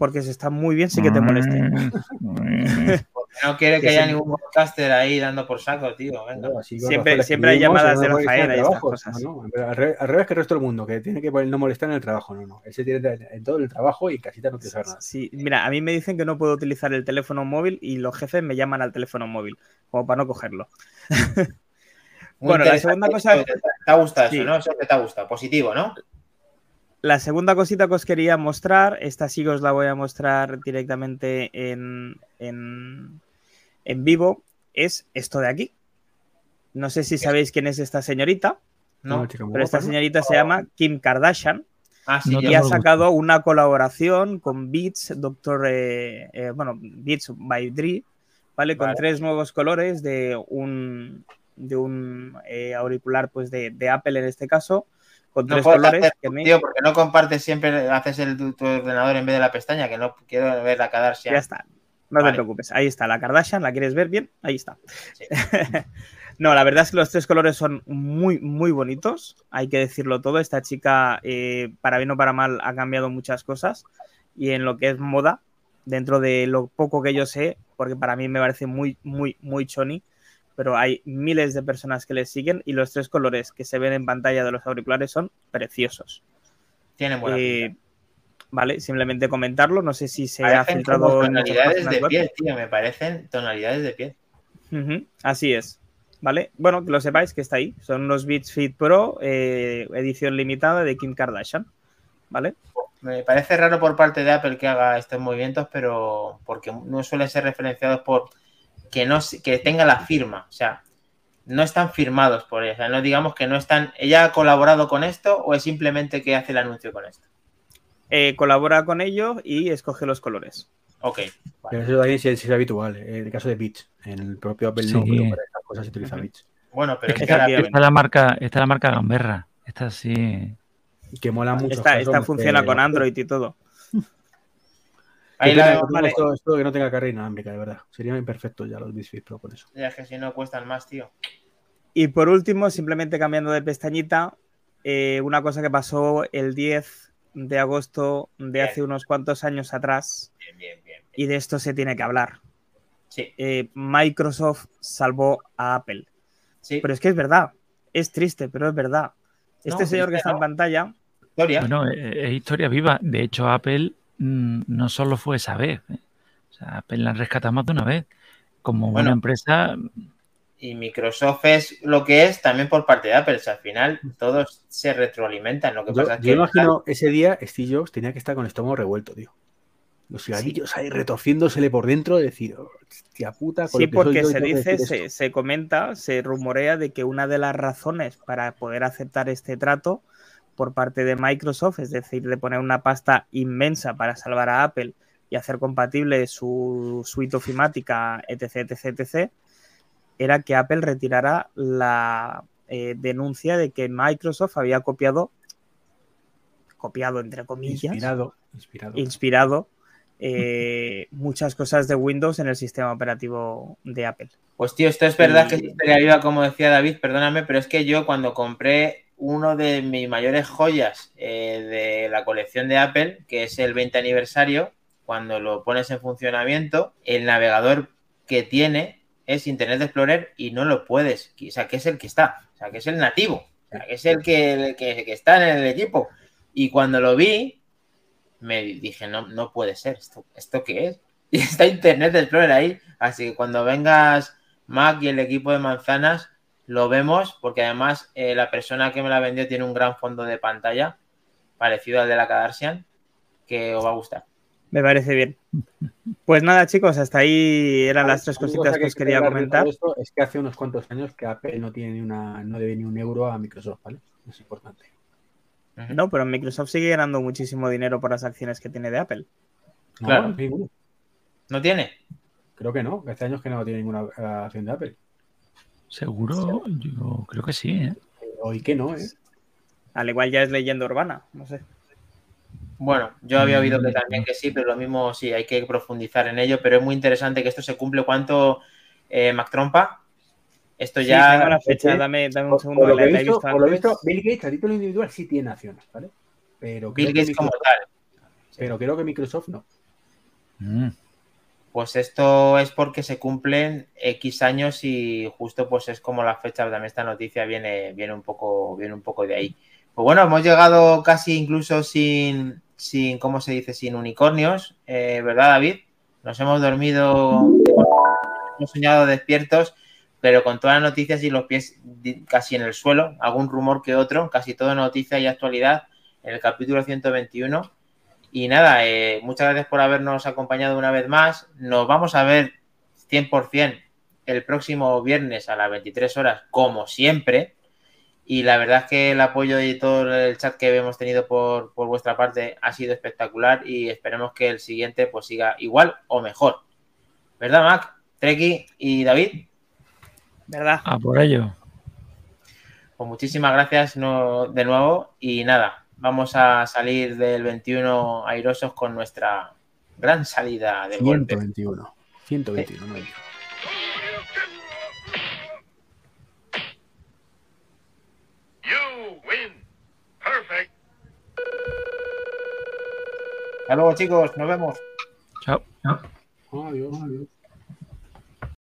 Porque se está muy bien sin que te moleste. No quiere que Que haya sí. ningún podcaster ahí dando por saco, tío. Venga. Siempre- siempre hay llamadas de en Rafael y estas trabajo. cosas. No, no, al, revés, al revés que el resto del mundo, que tiene que poner no molestar en el trabajo. No, no. Él se tiene en todo el trabajo y casita no quiere saber nada. Sí, mira, a mí me dicen que no puedo utilizar el teléfono móvil y los jefes me llaman al teléfono móvil, como para no cogerlo. Muy Bueno, la segunda cosa- Te, te ha gustado Sí. eso, ¿no? Eso que te ha gustado. Positivo, ¿no? La segunda cosita que os quería mostrar, esta sí que os la voy a mostrar directamente en, en, en vivo, es esto de aquí. No sé si sabéis quién es esta señorita, No. Pero esta señorita se llama Kim Kardashian Ah, sí, No ya y ha sacado una colaboración con Beats, Doctor, eh, eh, bueno, Beats by Dre, ¿vale? Con Vale. tres nuevos colores de un, de un eh, auricular, pues de, de Apple en este caso, con No tres colores. que tío, porque no compartes siempre, haces el, tu, tu ordenador en vez de la pestaña, que no quiero ver la Kardashian. Ya está. No Vale. te preocupes. Ahí está la Kardashian. ¿La quieres ver bien? Ahí está. Sí. no, la verdad es que los tres colores son muy, muy bonitos. Hay que decirlo todo. Esta chica, eh, para bien o para mal, ha cambiado muchas cosas. Y en lo que es moda, dentro de lo poco que yo sé, porque para mí me parece muy, muy, muy choni. Pero hay miles de personas que le siguen y los tres colores que se ven en pantalla de los auriculares son preciosos. Tienen buena Eh, pinta. vale, simplemente comentarlo. No sé si se ha Parecen filtrado como en muchas tonalidades de web. piel, tío. Me parecen tonalidades de piel. Así es. ¿Vale? Bueno, que lo sepáis que está ahí. Son unos Beats Fit Pro, eh, edición limitada de Kim Kardashian. ¿Vale? Me parece raro por parte de Apple que haga estos movimientos, pero porque no suelen ser referenciados por que no se- que tenga la firma. O sea, no están firmados por ella. O sea, no digamos que no están. ¿Ella ha colaborado con esto o es simplemente que hace el anuncio con esto? Eh, colabora con ellos y escoge los colores. Ok. Pero vale. eso también es, sí es habitual. En el caso de Beats, en el propio Apple no, Sí. pero para estas cosas se utiliza. Beats. Bueno, pero es que Esta es la marca, esta es la marca Gamberra. Esta sí. Que mola mucho. Esta, esta funciona con Android y todo. Ahí la- vale. esto, esto que no tenga carga inalámbrica, de verdad. Sería imperfecto ya los Beats Fit Pro con eso. Ya es que si no cuestan más, tío. Y por último, simplemente cambiando de pestañita, eh, una cosa que pasó el 10 de agosto de Bien. hace unos cuantos años atrás, Bien, bien, bien. y de esto se tiene que hablar. Sí, Eh, Microsoft salvó a Apple. sí. Pero es que es verdad. Es triste, pero es verdad. Este No, señor que está en pantalla, Historia. Bueno, eh, es historia viva. De hecho, Apple no solo fue esa vez. ¿eh? O sea, Apple la rescata más de una vez. Como Bueno. una empresa, Y Microsoft es lo que es también por parte de Apple. O sea, al final todos se retroalimentan. Lo que Yo, pasa es yo que. imagino ese día Steve Jobs tenía que estar con el estómago revuelto, tío. Los cigarrillos ahí retorciéndosele por dentro, decir, hostia puta, con sí, lo que soy porque yo se dice, se, esto". se comenta, se rumorea de que una de las razones para poder aceptar este trato por parte de Microsoft, es decir, de poner una pasta inmensa para salvar a Apple y hacer compatible su suite ofimática, etc., etc., etc., era que Apple retirara la eh, denuncia de que Microsoft había copiado, copiado entre comillas, Inspirado, inspirado. inspirado eh, muchas cosas de Windows en el sistema operativo de Apple. Pues tío, esto es verdad Y- que es historia viva, como decía David, perdóname, pero es que yo cuando compré uno de mis mayores joyas eh, de la colección de Apple, que es el 20 aniversario, cuando lo pones en funcionamiento, el navegador que tiene es Internet Explorer y no lo puedes, o sea, que es el que está, o sea, que es el nativo, o sea, que es el que, el que, que está en el equipo. Y cuando lo vi, me dije, no, no puede ser, ¿esto, ¿esto qué es? Y está Internet Explorer ahí, así que cuando vengas Mac y el equipo de manzanas, lo vemos, porque además eh, la persona que me la vendió tiene un gran fondo de pantalla, parecido al de la Kardashian, que os va a gustar. Me parece bien. Pues nada, chicos, hasta ahí eran las tres cositas que os quería comentar. esto es que hace unos cuantos años que Apple no tiene ni una, no debe ni un euro a Microsoft, ¿vale? Es importante. No, pero Microsoft sigue ganando muchísimo dinero por las acciones que tiene de Apple. No, Claro. no, ninguno. ¿No tiene? Creo que no, que hace años que no tiene ninguna eh, acción de Apple. Seguro, yo creo que sí. ¿eh? Hoy que no, ¿eh? Al igual ya es leyenda urbana, no sé. Bueno, yo había oído que Mm. también que sí, pero lo mismo sí, hay que profundizar en ello, pero es muy interesante que esto se cumple. ¿Cuánto, eh, Mac Trompa? Esto Sí, ya... tengo la fecha, sí. dame, dame un segundo. por lo que visto, visto por lo antes. visto, Bill Gates a título individual sí tiene acciones, ¿vale? Pero creo, Bill que Gates como tal. pero creo que Microsoft no. Mm. Pues esto es porque se cumplen X años y justo pues es como la fecha, también esta noticia viene, viene, un, poco, viene un poco de ahí. Pues bueno, hemos llegado casi incluso sin, sin ¿cómo se dice? Sin unicornios, eh, ¿verdad David? Nos hemos dormido, hemos soñado despiertos, pero con todas las noticias y los pies casi en el suelo, algún rumor que otro, casi todo noticia y actualidad en el capítulo 121. Y nada, eh, muchas gracias por habernos acompañado una vez más. Nos vamos a ver 100% el próximo viernes a las 23 horas, como siempre. Y la verdad es que el apoyo y todo el chat que hemos tenido por, por vuestra parte ha sido espectacular y esperemos que el siguiente pues siga igual o mejor. ¿Verdad, Mac? Treki y David. ¿Verdad? A por ello. Pues muchísimas gracias no- de nuevo y nada, vamos a salir del 21 airosos con nuestra gran salida de golpe. 121. 121, no digo. You win. Perfect. Hasta luego chicos, nos vemos. Chao. Adiós.